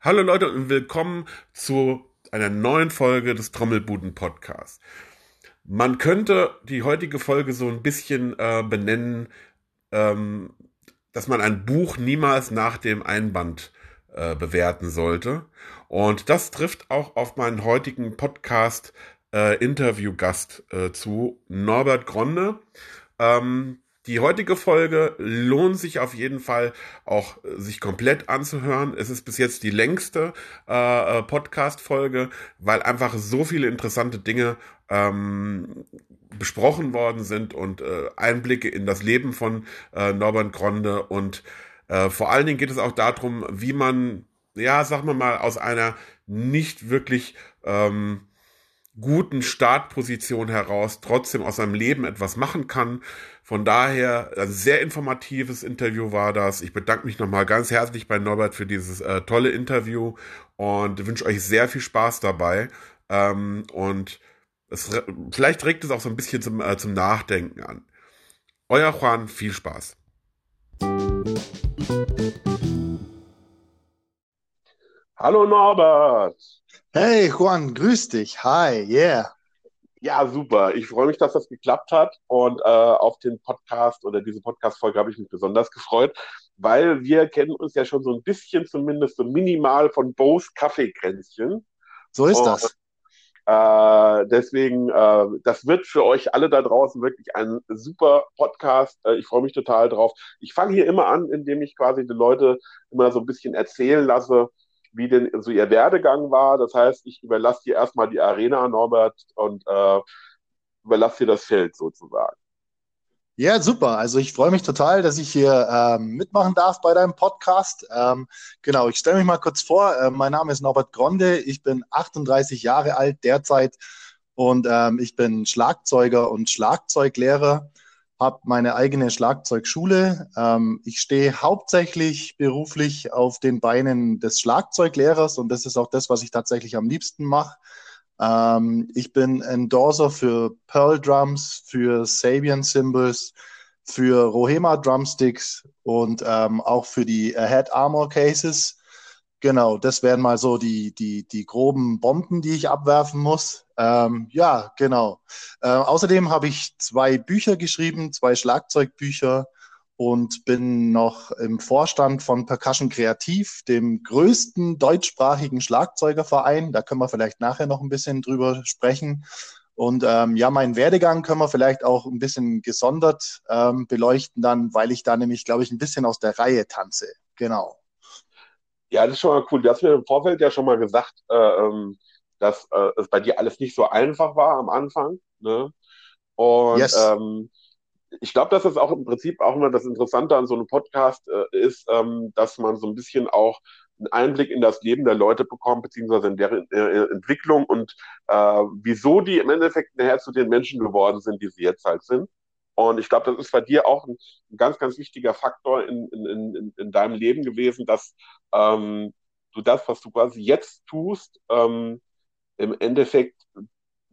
Hallo Leute und willkommen zu einer neuen Folge des Trommelbuden Podcasts. Man könnte die heutige Folge so ein bisschen äh, benennen, ähm, dass man ein Buch niemals nach dem Einband äh, bewerten sollte. Und das trifft auch auf meinen heutigen Podcast äh, Interviewgast äh, zu, Norbert Gronde. Ähm, die heutige Folge lohnt sich auf jeden Fall auch äh, sich komplett anzuhören. Es ist bis jetzt die längste äh, äh Podcast-Folge, weil einfach so viele interessante Dinge ähm, besprochen worden sind und äh, Einblicke in das Leben von äh, Norbert Gronde und äh, vor allen Dingen geht es auch darum, wie man, ja, sagen wir mal, aus einer nicht wirklich ähm, guten Startposition heraus trotzdem aus seinem Leben etwas machen kann. Von daher ein sehr informatives Interview war das. Ich bedanke mich nochmal ganz herzlich bei Norbert für dieses äh, tolle Interview und wünsche euch sehr viel Spaß dabei. Ähm, und es, vielleicht regt es auch so ein bisschen zum, äh, zum Nachdenken an. Euer Juan, viel Spaß. Hallo Norbert. Hey Juan, grüß dich. Hi, yeah. Ja, super. Ich freue mich, dass das geklappt hat. Und äh, auf den Podcast oder diese Podcast-Folge habe ich mich besonders gefreut, weil wir kennen uns ja schon so ein bisschen, zumindest so minimal von Bo's Kaffeekränzchen. So ist und, das. Äh, deswegen, äh, das wird für euch alle da draußen wirklich ein super Podcast. Äh, ich freue mich total drauf. Ich fange hier immer an, indem ich quasi die Leute immer so ein bisschen erzählen lasse, wie denn so ihr Werdegang war. Das heißt, ich überlasse dir erstmal die Arena, Norbert, und äh, überlasse dir das Feld sozusagen. Ja, super. Also ich freue mich total, dass ich hier ähm, mitmachen darf bei deinem Podcast. Ähm, genau, ich stelle mich mal kurz vor. Äh, mein Name ist Norbert Gronde. Ich bin 38 Jahre alt derzeit und ähm, ich bin Schlagzeuger und Schlagzeuglehrer habe meine eigene Schlagzeugschule. Ähm, ich stehe hauptsächlich beruflich auf den Beinen des Schlagzeuglehrers und das ist auch das, was ich tatsächlich am liebsten mache. Ähm, ich bin Endorser für Pearl Drums, für Sabian Cymbals, für Rohema Drumsticks und ähm, auch für die Head Armor Cases. Genau, das wären mal so die, die, die groben Bomben, die ich abwerfen muss. Ähm, ja, genau. Äh, außerdem habe ich zwei Bücher geschrieben, zwei Schlagzeugbücher und bin noch im Vorstand von Percussion Kreativ, dem größten deutschsprachigen Schlagzeugerverein. Da können wir vielleicht nachher noch ein bisschen drüber sprechen. Und ähm, ja, meinen Werdegang können wir vielleicht auch ein bisschen gesondert ähm, beleuchten dann, weil ich da nämlich, glaube ich, ein bisschen aus der Reihe tanze. Genau. Ja, das ist schon mal cool. Du hast mir im Vorfeld ja schon mal gesagt, äh, ähm, dass äh, es bei dir alles nicht so einfach war am Anfang. Ne? Und yes. ähm, ich glaube, dass das auch im Prinzip auch immer das Interessante an so einem Podcast äh, ist, ähm, dass man so ein bisschen auch einen Einblick in das Leben der Leute bekommt, beziehungsweise in deren äh, Entwicklung und äh, wieso die im Endeffekt nachher zu den Menschen geworden sind, die sie jetzt halt sind. Und ich glaube, das ist bei dir auch ein, ein, ganz, ganz wichtiger Faktor in, in, in, in deinem Leben gewesen, dass ähm, du das, was du quasi jetzt tust, ähm, im Endeffekt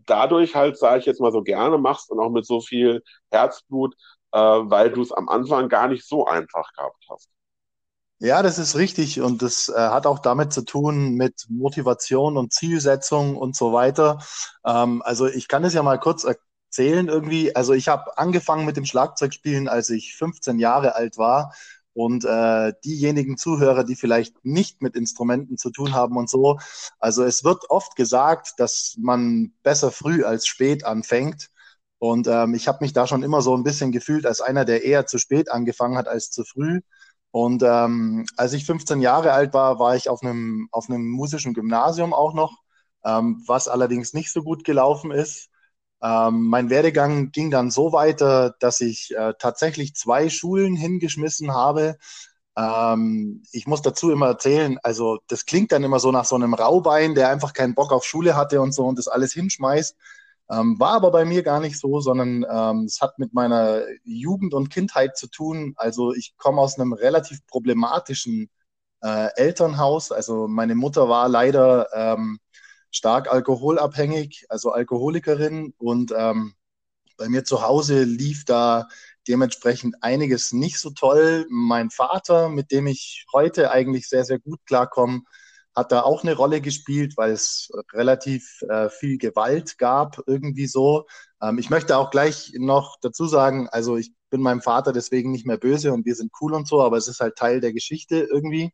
dadurch halt, sage ich jetzt mal so gerne machst und auch mit so viel Herzblut, äh, weil du es am Anfang gar nicht so einfach gehabt hast. Ja, das ist richtig und das äh, hat auch damit zu tun mit Motivation und Zielsetzung und so weiter. Ähm, also ich kann es ja mal kurz erzählen irgendwie. Also ich habe angefangen mit dem Schlagzeugspielen, als ich 15 Jahre alt war. Und äh, diejenigen Zuhörer, die vielleicht nicht mit Instrumenten zu tun haben und so, also es wird oft gesagt, dass man besser früh als spät anfängt. Und ähm, ich habe mich da schon immer so ein bisschen gefühlt als einer, der eher zu spät angefangen hat als zu früh. Und ähm, als ich 15 Jahre alt war, war ich auf einem, auf einem musischen Gymnasium auch noch, ähm, was allerdings nicht so gut gelaufen ist. Ähm, mein Werdegang ging dann so weiter, dass ich äh, tatsächlich zwei Schulen hingeschmissen habe. Ähm, ich muss dazu immer erzählen, also das klingt dann immer so nach so einem Raubein, der einfach keinen Bock auf Schule hatte und so und das alles hinschmeißt. Ähm, war aber bei mir gar nicht so, sondern ähm, es hat mit meiner Jugend und Kindheit zu tun. Also ich komme aus einem relativ problematischen äh, Elternhaus. Also meine Mutter war leider ähm, stark alkoholabhängig, also Alkoholikerin. Und ähm, bei mir zu Hause lief da dementsprechend einiges nicht so toll. Mein Vater, mit dem ich heute eigentlich sehr, sehr gut klarkomme, hat da auch eine Rolle gespielt, weil es relativ äh, viel Gewalt gab, irgendwie so. Ähm, ich möchte auch gleich noch dazu sagen, also ich bin meinem Vater deswegen nicht mehr böse und wir sind cool und so, aber es ist halt Teil der Geschichte irgendwie.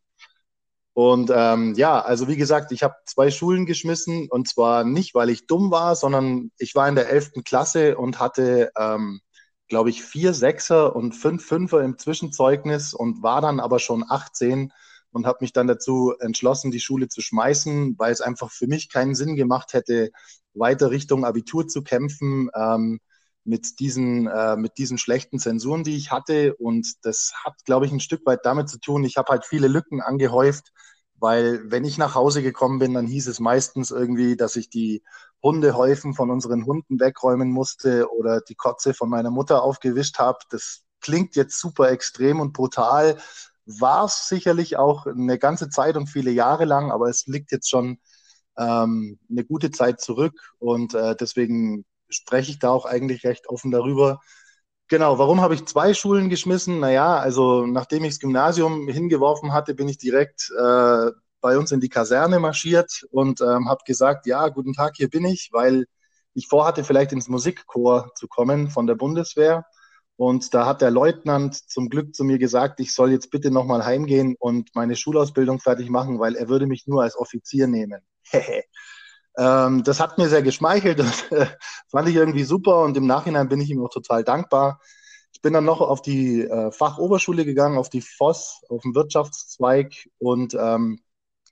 Und ähm, ja, also wie gesagt, ich habe zwei Schulen geschmissen und zwar nicht, weil ich dumm war, sondern ich war in der elften Klasse und hatte, ähm, glaube ich, vier Sechser und fünf Fünfer im Zwischenzeugnis und war dann aber schon 18 und habe mich dann dazu entschlossen, die Schule zu schmeißen, weil es einfach für mich keinen Sinn gemacht hätte, weiter Richtung Abitur zu kämpfen. Ähm, mit, diesen, äh, mit diesen schlechten Zensuren, die ich hatte. Und das hat, glaube ich, ein Stück weit damit zu tun, ich habe halt viele Lücken angehäuft, weil wenn ich nach Hause gekommen bin, dann hieß es meistens irgendwie, dass ich die Hundehäufen von unseren Hunden wegräumen musste oder die Kotze von meiner Mutter aufgewischt habe. Das klingt jetzt super extrem und brutal, war es sicherlich auch eine ganze Zeit und viele Jahre lang, aber es liegt jetzt schon ähm, eine gute Zeit zurück und äh, deswegen spreche ich da auch eigentlich recht offen darüber. Genau, warum habe ich zwei Schulen geschmissen? Naja, also nachdem ich das Gymnasium hingeworfen hatte, bin ich direkt äh, bei uns in die Kaserne marschiert und ähm, habe gesagt, ja, guten Tag, hier bin ich, weil ich vorhatte, vielleicht ins Musikchor zu kommen von der Bundeswehr. Und da hat der Leutnant zum Glück zu mir gesagt, ich soll jetzt bitte nochmal heimgehen und meine Schulausbildung fertig machen, weil er würde mich nur als Offizier nehmen. ähm, das hat mir sehr geschmeichelt, das äh, fand ich irgendwie super und im Nachhinein bin ich ihm auch total dankbar. Ich bin dann noch auf die äh, Fachoberschule gegangen, auf die FOS, auf den Wirtschaftszweig und ähm,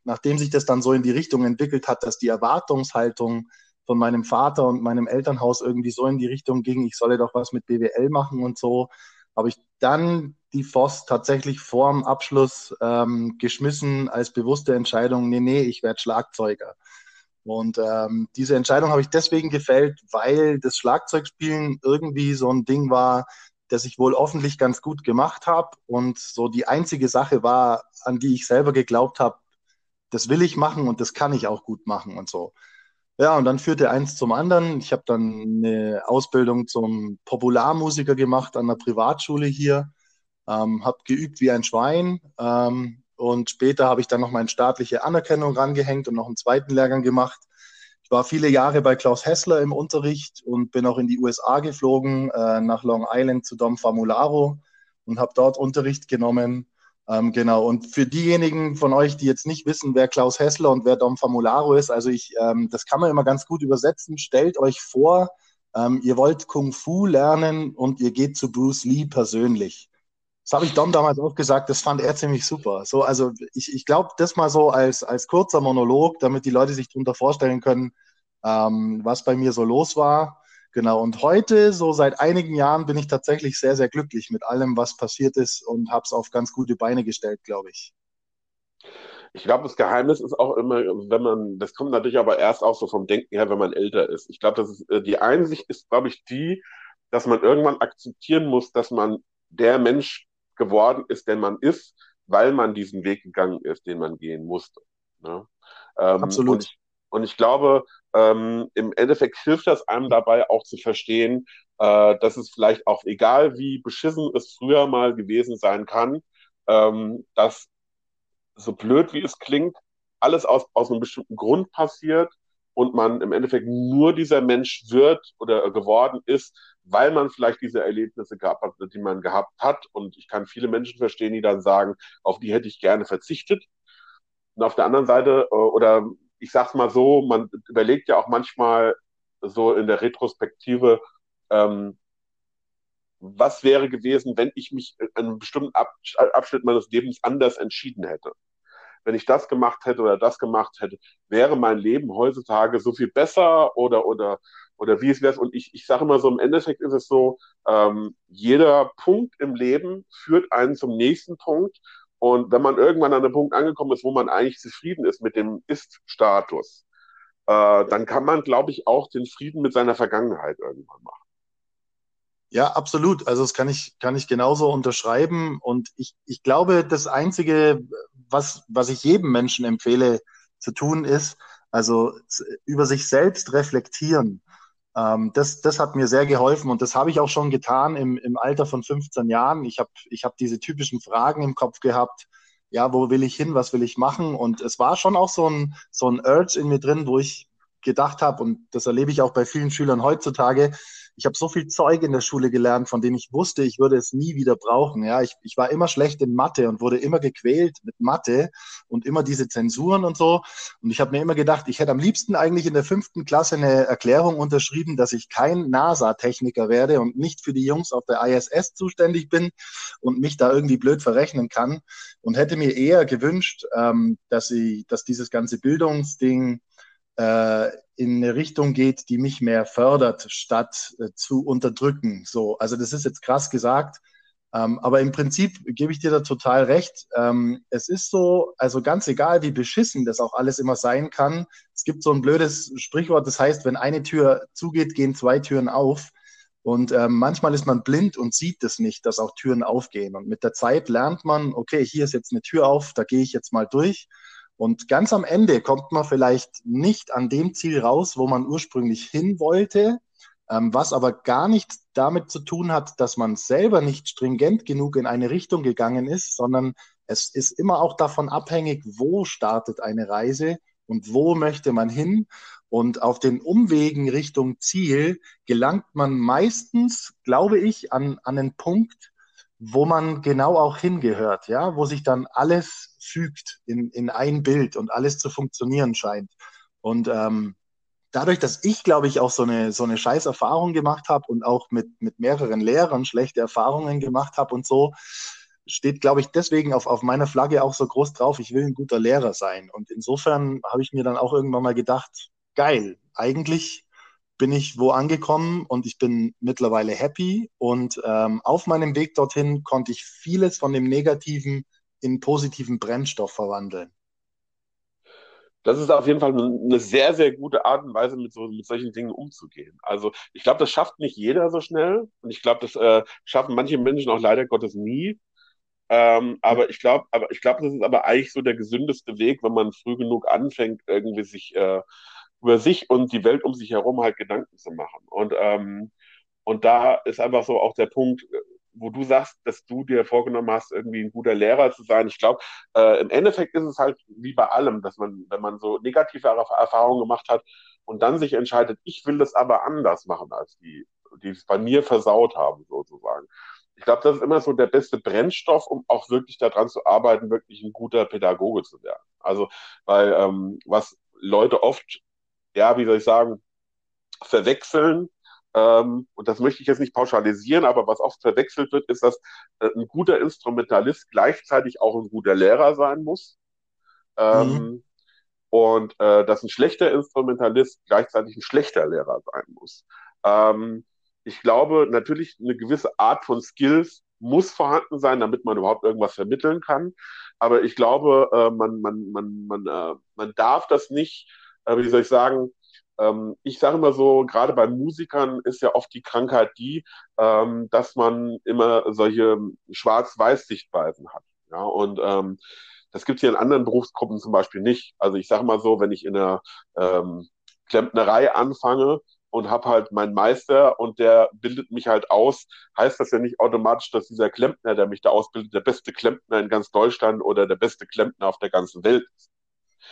nachdem sich das dann so in die Richtung entwickelt hat, dass die Erwartungshaltung von meinem Vater und meinem Elternhaus irgendwie so in die Richtung ging, ich solle doch was mit BWL machen und so, habe ich dann die FOS tatsächlich vor dem Abschluss ähm, geschmissen als bewusste Entscheidung, nee, nee, ich werde Schlagzeuger. Und ähm, diese Entscheidung habe ich deswegen gefällt, weil das Schlagzeugspielen irgendwie so ein Ding war, das ich wohl hoffentlich ganz gut gemacht habe und so die einzige Sache war, an die ich selber geglaubt habe, das will ich machen und das kann ich auch gut machen und so. Ja, und dann führte eins zum anderen. Ich habe dann eine Ausbildung zum Popularmusiker gemacht an der Privatschule hier, ähm, habe geübt wie ein Schwein ähm, und später habe ich dann noch meine staatliche Anerkennung rangehängt und noch einen zweiten Lehrgang gemacht. Ich war viele Jahre bei Klaus Hessler im Unterricht und bin auch in die USA geflogen, äh, nach Long Island zu Dom Famularo und habe dort Unterricht genommen ähm, genau, und für diejenigen von euch, die jetzt nicht wissen, wer Klaus Hessler und wer Dom Famularo ist, also ich, ähm, das kann man immer ganz gut übersetzen. Stellt euch vor, ähm, ihr wollt Kung Fu lernen und ihr geht zu Bruce Lee persönlich. Habe ich Dom damals auch gesagt, das fand er ziemlich super. So, also ich, ich glaube, das mal so als, als kurzer Monolog, damit die Leute sich darunter vorstellen können, ähm, was bei mir so los war. Genau, und heute, so seit einigen Jahren, bin ich tatsächlich sehr, sehr glücklich mit allem, was passiert ist und habe es auf ganz gute Beine gestellt, glaube ich. Ich glaube, das Geheimnis ist auch immer, wenn man, das kommt natürlich aber erst auch so vom Denken her, wenn man älter ist. Ich glaube, äh, die Einsicht ist, glaube ich, die, dass man irgendwann akzeptieren muss, dass man der Mensch geworden ist, der man ist, weil man diesen Weg gegangen ist, den man gehen musste. Ne? Ähm, Absolut. Und ich, und ich glaube, ähm, im Endeffekt hilft das einem dabei auch zu verstehen, äh, dass es vielleicht auch egal, wie beschissen es früher mal gewesen sein kann, ähm, dass so blöd wie es klingt, alles aus, aus einem bestimmten Grund passiert und man im Endeffekt nur dieser Mensch wird oder geworden ist, weil man vielleicht diese Erlebnisse gehabt hat, die man gehabt hat. Und ich kann viele Menschen verstehen, die dann sagen, auf die hätte ich gerne verzichtet. Und auf der anderen Seite, äh, oder ich sag's mal so, man überlegt ja auch manchmal so in der Retrospektive, ähm, was wäre gewesen, wenn ich mich in einem bestimmten Abschnitt meines Lebens anders entschieden hätte. Wenn ich das gemacht hätte oder das gemacht hätte, wäre mein Leben heutzutage so viel besser oder oder oder wie es wäre. Und ich, ich sage immer so, im Endeffekt ist es so, ähm, jeder Punkt im Leben führt einen zum nächsten Punkt und wenn man irgendwann an einem Punkt angekommen ist, wo man eigentlich zufrieden ist mit dem Ist-Status, äh, dann kann man, glaube ich, auch den Frieden mit seiner Vergangenheit irgendwann machen. Ja, absolut. Also das kann ich, kann ich genauso unterschreiben. Und ich, ich glaube, das Einzige, was, was ich jedem Menschen empfehle zu tun, ist, also über sich selbst reflektieren. Ähm, das, das hat mir sehr geholfen und das habe ich auch schon getan im, im Alter von 15 Jahren. Ich habe ich hab diese typischen Fragen im Kopf gehabt. Ja, wo will ich hin? Was will ich machen? Und es war schon auch so ein, so ein Urge in mir drin, wo ich gedacht habe, und das erlebe ich auch bei vielen Schülern heutzutage, ich habe so viel Zeug in der Schule gelernt, von dem ich wusste, ich würde es nie wieder brauchen. Ja, ich, ich war immer schlecht in Mathe und wurde immer gequält mit Mathe und immer diese Zensuren und so. Und ich habe mir immer gedacht, ich hätte am liebsten eigentlich in der fünften Klasse eine Erklärung unterschrieben, dass ich kein NASA-Techniker werde und nicht für die Jungs auf der ISS zuständig bin und mich da irgendwie blöd verrechnen kann. Und hätte mir eher gewünscht, ähm, dass, ich, dass dieses ganze Bildungsding äh, in eine Richtung geht, die mich mehr fördert, statt äh, zu unterdrücken. So, also das ist jetzt krass gesagt, ähm, aber im Prinzip gebe ich dir da total recht. Ähm, es ist so, also ganz egal, wie beschissen das auch alles immer sein kann. Es gibt so ein blödes Sprichwort, das heißt, wenn eine Tür zugeht, gehen zwei Türen auf. Und ähm, manchmal ist man blind und sieht das nicht, dass auch Türen aufgehen. Und mit der Zeit lernt man, okay, hier ist jetzt eine Tür auf, da gehe ich jetzt mal durch. Und ganz am Ende kommt man vielleicht nicht an dem Ziel raus, wo man ursprünglich hin wollte, ähm, was aber gar nicht damit zu tun hat, dass man selber nicht stringent genug in eine Richtung gegangen ist, sondern es ist immer auch davon abhängig, wo startet eine Reise und wo möchte man hin. Und auf den Umwegen Richtung Ziel gelangt man meistens, glaube ich, an, an einen Punkt, wo man genau auch hingehört, ja, wo sich dann alles fügt in, in ein Bild und alles zu funktionieren scheint. Und ähm, dadurch, dass ich, glaube ich, auch so eine, so eine scheiß Erfahrung gemacht habe und auch mit, mit mehreren Lehrern schlechte Erfahrungen gemacht habe und so, steht, glaube ich, deswegen auf, auf meiner Flagge auch so groß drauf, ich will ein guter Lehrer sein. Und insofern habe ich mir dann auch irgendwann mal gedacht, geil, eigentlich bin ich wo angekommen und ich bin mittlerweile happy. Und ähm, auf meinem Weg dorthin konnte ich vieles von dem Negativen in positiven Brennstoff verwandeln. Das ist auf jeden Fall eine sehr, sehr gute Art und Weise, mit, so, mit solchen Dingen umzugehen. Also ich glaube, das schafft nicht jeder so schnell. Und ich glaube, das äh, schaffen manche Menschen auch leider Gottes nie. Ähm, aber ich glaube, aber ich glaube, das ist aber eigentlich so der gesündeste Weg, wenn man früh genug anfängt, irgendwie sich äh, über sich und die Welt um sich herum halt Gedanken zu machen. Und, ähm, und da ist einfach so auch der Punkt, wo du sagst, dass du dir vorgenommen hast, irgendwie ein guter Lehrer zu sein. Ich glaube, äh, im Endeffekt ist es halt wie bei allem, dass man, wenn man so negative Erfahrungen gemacht hat und dann sich entscheidet, ich will das aber anders machen als die, die es bei mir versaut haben, sozusagen. Ich glaube, das ist immer so der beste Brennstoff, um auch wirklich daran zu arbeiten, wirklich ein guter Pädagoge zu werden. Also, weil ähm, was Leute oft ja, wie soll ich sagen, verwechseln. Ähm, und das möchte ich jetzt nicht pauschalisieren, aber was oft verwechselt wird, ist, dass äh, ein guter Instrumentalist gleichzeitig auch ein guter Lehrer sein muss. Ähm, mhm. Und äh, dass ein schlechter Instrumentalist gleichzeitig ein schlechter Lehrer sein muss. Ähm, ich glaube, natürlich eine gewisse Art von Skills muss vorhanden sein, damit man überhaupt irgendwas vermitteln kann. Aber ich glaube, äh, man, man, man, man, äh, man darf das nicht äh, wie soll ich sagen, ähm, ich sage immer so, gerade bei Musikern ist ja oft die Krankheit die, ähm, dass man immer solche Schwarz-Weiß-Sichtweisen hat. Ja, und ähm, das gibt es hier in anderen Berufsgruppen zum Beispiel nicht. Also ich sage mal so, wenn ich in der ähm, Klempnerei anfange und habe halt meinen Meister und der bildet mich halt aus, heißt das ja nicht automatisch, dass dieser Klempner, der mich da ausbildet, der beste Klempner in ganz Deutschland oder der beste Klempner auf der ganzen Welt ist.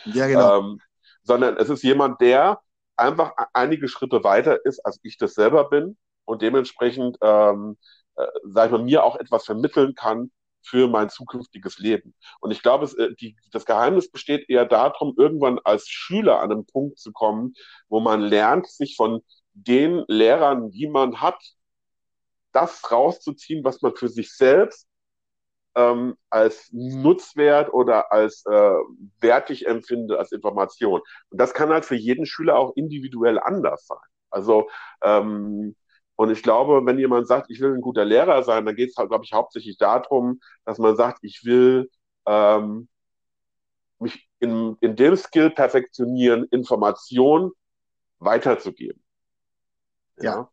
Ja, genau. Ähm, sondern es ist jemand, der einfach einige Schritte weiter ist, als ich das selber bin und dementsprechend, ähm, äh, sag ich mal, mir auch etwas vermitteln kann für mein zukünftiges Leben. Und ich glaube, es, äh, die, das Geheimnis besteht eher darum, irgendwann als Schüler an einen Punkt zu kommen, wo man lernt, sich von den Lehrern, die man hat, das rauszuziehen, was man für sich selbst ähm, als Nutzwert oder als äh, wertig empfinde als Information. Und das kann halt für jeden Schüler auch individuell anders sein. Also ähm, und ich glaube, wenn jemand sagt, ich will ein guter Lehrer sein, dann geht es halt, glaube ich, hauptsächlich darum, dass man sagt, ich will ähm, mich in, in dem Skill perfektionieren, Information weiterzugeben. Ja. ja.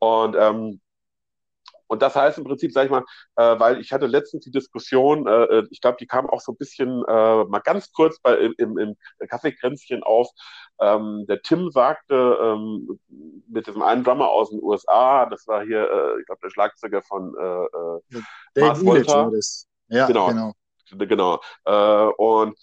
Und ähm, Und das heißt im Prinzip, sag ich mal, äh, weil ich hatte letztens die Diskussion, äh, äh ich glaube, die kam auch so ein bisschen äh, mal ganz kurz bei, im, im Kaffeekränzchen auf. Ähm, der Tim sagte ähm, mit diesem einen Drummer aus den USA, das war hier, äh, ich glaube, der Schlagzeuger von äh, äh, Mars Volta. Ja, genau. genau. Genau. Äh, und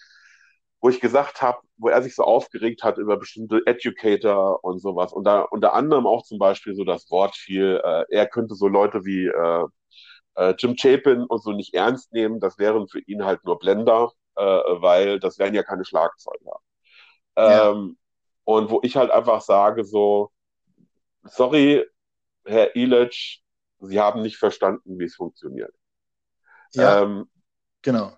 wo ich gesagt habe, wo er sich so aufgeregt hat über bestimmte Educator und sowas. Und da unter anderem auch zum Beispiel so das Wort fiel, äh, er könnte so Leute wie äh, äh, Jim Chapin und so nicht ernst nehmen. Das wären für ihn halt nur Blender, äh, weil das wären ja keine Schlagzeuger. Ja. Ähm, und wo ich halt einfach sage so, sorry, Herr Illich, Sie haben nicht verstanden, wie es funktioniert. Ja, ähm, genau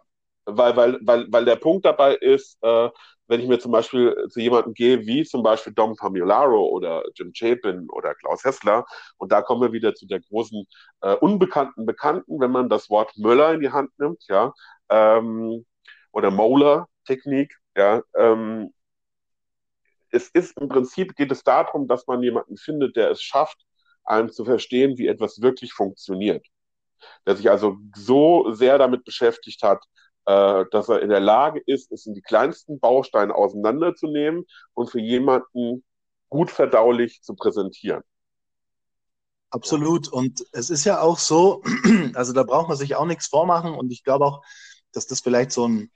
weil, weil, weil, weil der Punkt dabei ist, äh, wenn ich mir zum Beispiel zu jemandem gehe, wie zum Beispiel Dom Pamularo oder Jim Chapin oder Klaus Hessler, und da kommen wir wieder zu der großen äh, unbekannten Bekannten, wenn man das Wort Möller in die Hand nimmt, ja, ähm, oder Moller-Technik, ja, ähm, es ist im Prinzip geht es darum, dass man jemanden findet, der es schafft, einem zu verstehen, wie etwas wirklich funktioniert. Der sich also so sehr damit beschäftigt hat, äh, dass er in der Lage ist, es in die kleinsten Bausteine auseinanderzunehmen und für jemanden gut verdaulich zu präsentieren. Absolut. Und es ist ja auch so, also da braucht man sich auch nichts vormachen. Und ich glaube auch, dass das vielleicht so ein,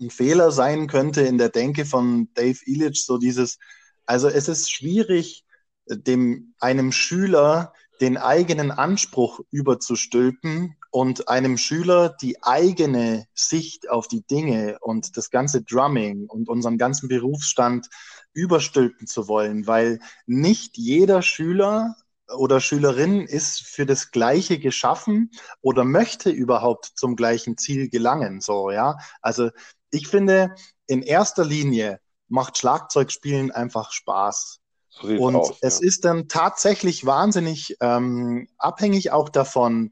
ein Fehler sein könnte in der Denke von Dave Illich, so dieses, also es ist schwierig, dem einem Schüler den eigenen Anspruch überzustülpen und einem Schüler die eigene Sicht auf die Dinge und das ganze Drumming und unseren ganzen Berufsstand überstülpen zu wollen, weil nicht jeder Schüler oder Schülerin ist für das Gleiche geschaffen oder möchte überhaupt zum gleichen Ziel gelangen. So, ja. Also ich finde, in erster Linie macht Schlagzeugspielen einfach Spaß. So und aus, es ja. ist dann tatsächlich wahnsinnig ähm, abhängig auch davon,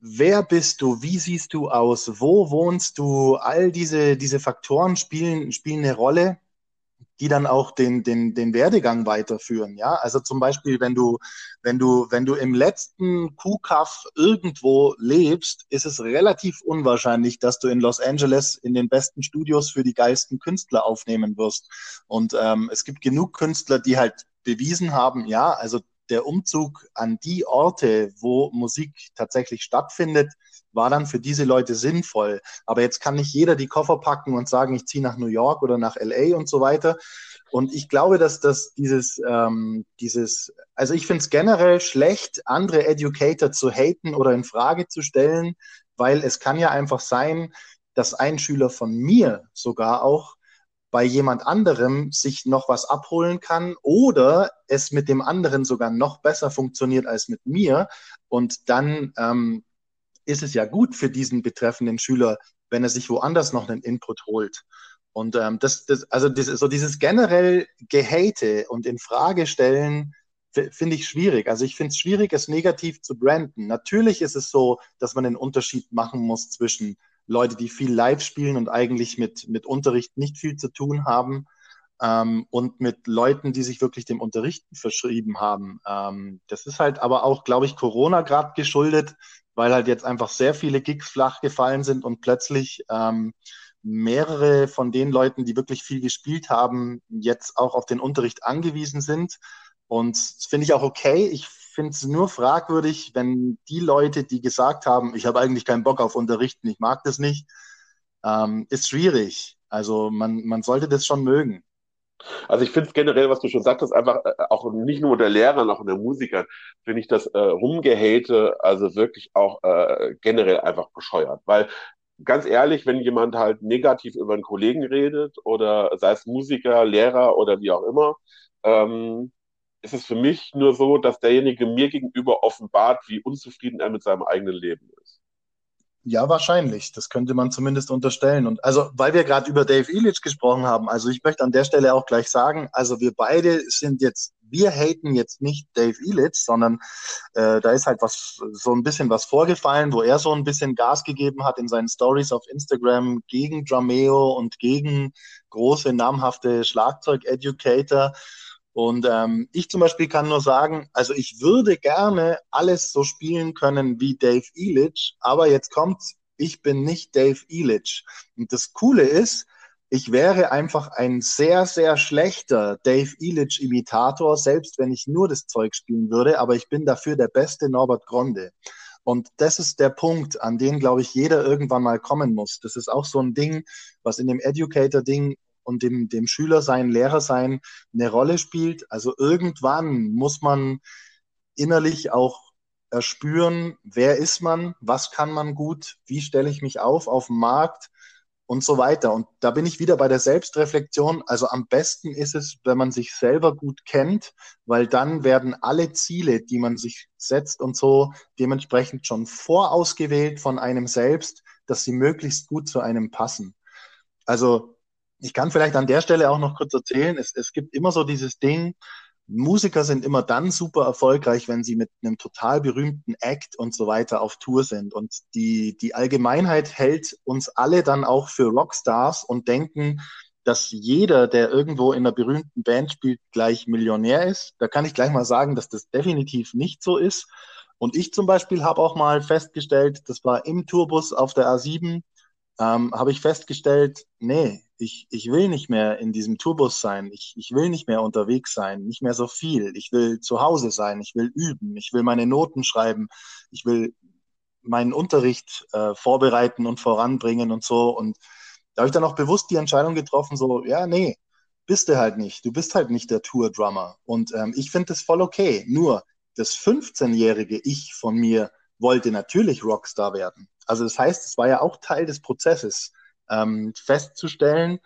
wer bist du, wie siehst du aus, wo wohnst du, all diese, diese Faktoren spielen, spielen eine Rolle, die dann auch den, den, den Werdegang weiterführen. Ja, also zum Beispiel, wenn du, wenn du, wenn du im letzten Kuhkaff irgendwo lebst, ist es relativ unwahrscheinlich, dass du in Los Angeles in den besten Studios für die geilsten Künstler aufnehmen wirst. Und ähm, es gibt genug Künstler, die halt bewiesen haben, ja, also der Umzug an die Orte, wo Musik tatsächlich stattfindet, war dann für diese Leute sinnvoll. Aber jetzt kann nicht jeder die Koffer packen und sagen, ich ziehe nach New York oder nach LA und so weiter. Und ich glaube, dass das dieses, ähm, dieses, also ich finde es generell schlecht, andere Educator zu haten oder in Frage zu stellen, weil es kann ja einfach sein, dass ein Schüler von mir sogar auch bei jemand anderem sich noch was abholen kann oder es mit dem anderen sogar noch besser funktioniert als mit mir. Und dann ähm, ist es ja gut für diesen betreffenden Schüler, wenn er sich woanders noch einen Input holt. Und ähm, das, das, also das, so dieses generell Gehate und in Frage stellen, finde ich schwierig. Also ich finde es schwierig, es negativ zu branden. Natürlich ist es so, dass man einen Unterschied machen muss zwischen Leute, die viel live spielen und eigentlich mit, mit Unterricht nicht viel zu tun haben. Ähm, und mit Leuten, die sich wirklich dem Unterrichten verschrieben haben. Ähm, das ist halt aber auch, glaube ich, Corona gerade geschuldet, weil halt jetzt einfach sehr viele Gigs flach gefallen sind und plötzlich ähm, mehrere von den Leuten, die wirklich viel gespielt haben, jetzt auch auf den Unterricht angewiesen sind. Und das finde ich auch okay. Ich finde es nur fragwürdig, wenn die Leute, die gesagt haben, ich habe eigentlich keinen Bock auf Unterrichten, ich mag das nicht, ähm, ist schwierig. Also man, man sollte das schon mögen. Also ich finde es generell, was du schon sagtest, einfach äh, auch nicht nur unter Lehrern, auch unter Musikern, finde ich das äh, Rumgehate also wirklich auch äh, generell einfach bescheuert. Weil ganz ehrlich, wenn jemand halt negativ über einen Kollegen redet oder sei es Musiker, Lehrer oder wie auch immer, ähm, ist es für mich nur so, dass derjenige mir gegenüber offenbart, wie unzufrieden er mit seinem eigenen Leben ist. Ja, wahrscheinlich. Das könnte man zumindest unterstellen. Und also, weil wir gerade über Dave Illich gesprochen haben, also ich möchte an der Stelle auch gleich sagen, also wir beide sind jetzt, wir haten jetzt nicht Dave Illich, sondern äh, da ist halt was, so ein bisschen was vorgefallen, wo er so ein bisschen Gas gegeben hat in seinen Stories auf Instagram gegen Drameo und gegen große namhafte Schlagzeug-Educator. Und ähm, ich zum Beispiel kann nur sagen, also ich würde gerne alles so spielen können wie Dave Elitch, aber jetzt kommt's, ich bin nicht Dave Elitch. Und das Coole ist, ich wäre einfach ein sehr, sehr schlechter Dave Elitch-Imitator, selbst wenn ich nur das Zeug spielen würde, aber ich bin dafür der beste Norbert Gronde. Und das ist der Punkt, an den, glaube ich, jeder irgendwann mal kommen muss. Das ist auch so ein Ding, was in dem Educator-Ding und dem, dem Schüler sein, Lehrer sein eine Rolle spielt. Also irgendwann muss man innerlich auch erspüren, wer ist man, was kann man gut, wie stelle ich mich auf auf dem Markt und so weiter. Und da bin ich wieder bei der Selbstreflexion. Also am besten ist es, wenn man sich selber gut kennt, weil dann werden alle Ziele, die man sich setzt und so dementsprechend schon vorausgewählt von einem selbst, dass sie möglichst gut zu einem passen. Also ich kann vielleicht an der Stelle auch noch kurz erzählen, es, es gibt immer so dieses Ding, Musiker sind immer dann super erfolgreich, wenn sie mit einem total berühmten Act und so weiter auf Tour sind. Und die, die Allgemeinheit hält uns alle dann auch für Rockstars und denken, dass jeder, der irgendwo in einer berühmten Band spielt, gleich Millionär ist. Da kann ich gleich mal sagen, dass das definitiv nicht so ist. Und ich zum Beispiel habe auch mal festgestellt, das war im Tourbus auf der A7, ähm, habe ich festgestellt, nee, ich, ich will nicht mehr in diesem Tourbus sein, ich, ich will nicht mehr unterwegs sein, nicht mehr so viel, ich will zu Hause sein, ich will üben, ich will meine Noten schreiben, ich will meinen Unterricht äh, vorbereiten und voranbringen und so. Und da habe ich dann auch bewusst die Entscheidung getroffen, so, ja, nee, bist du halt nicht, du bist halt nicht der Tour-Drummer. Und ähm, ich finde das voll okay. Nur das 15-jährige Ich von mir wollte natürlich Rockstar werden. Also das heißt, es war ja auch Teil des Prozesses ähm, festzustellen,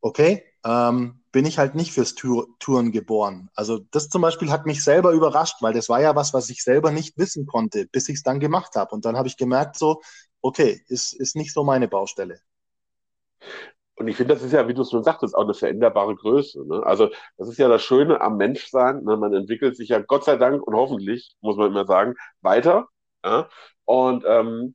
okay, ähm, bin ich halt nicht fürs Tour Touren geboren. Also das zum Beispiel hat mich selber überrascht, weil das war ja was, was ich selber nicht wissen konnte, bis ich es dann gemacht habe. Und dann habe ich gemerkt, so, okay, ist, ist nicht so meine Baustelle. Und ich finde, das ist ja, wie du es schon sagtest, auch eine veränderbare Größe. Ne? Also das ist ja das Schöne am Menschsein. Ne? Man entwickelt sich ja Gott sei Dank und hoffentlich, muss man immer sagen, weiter. Ja? Und ähm,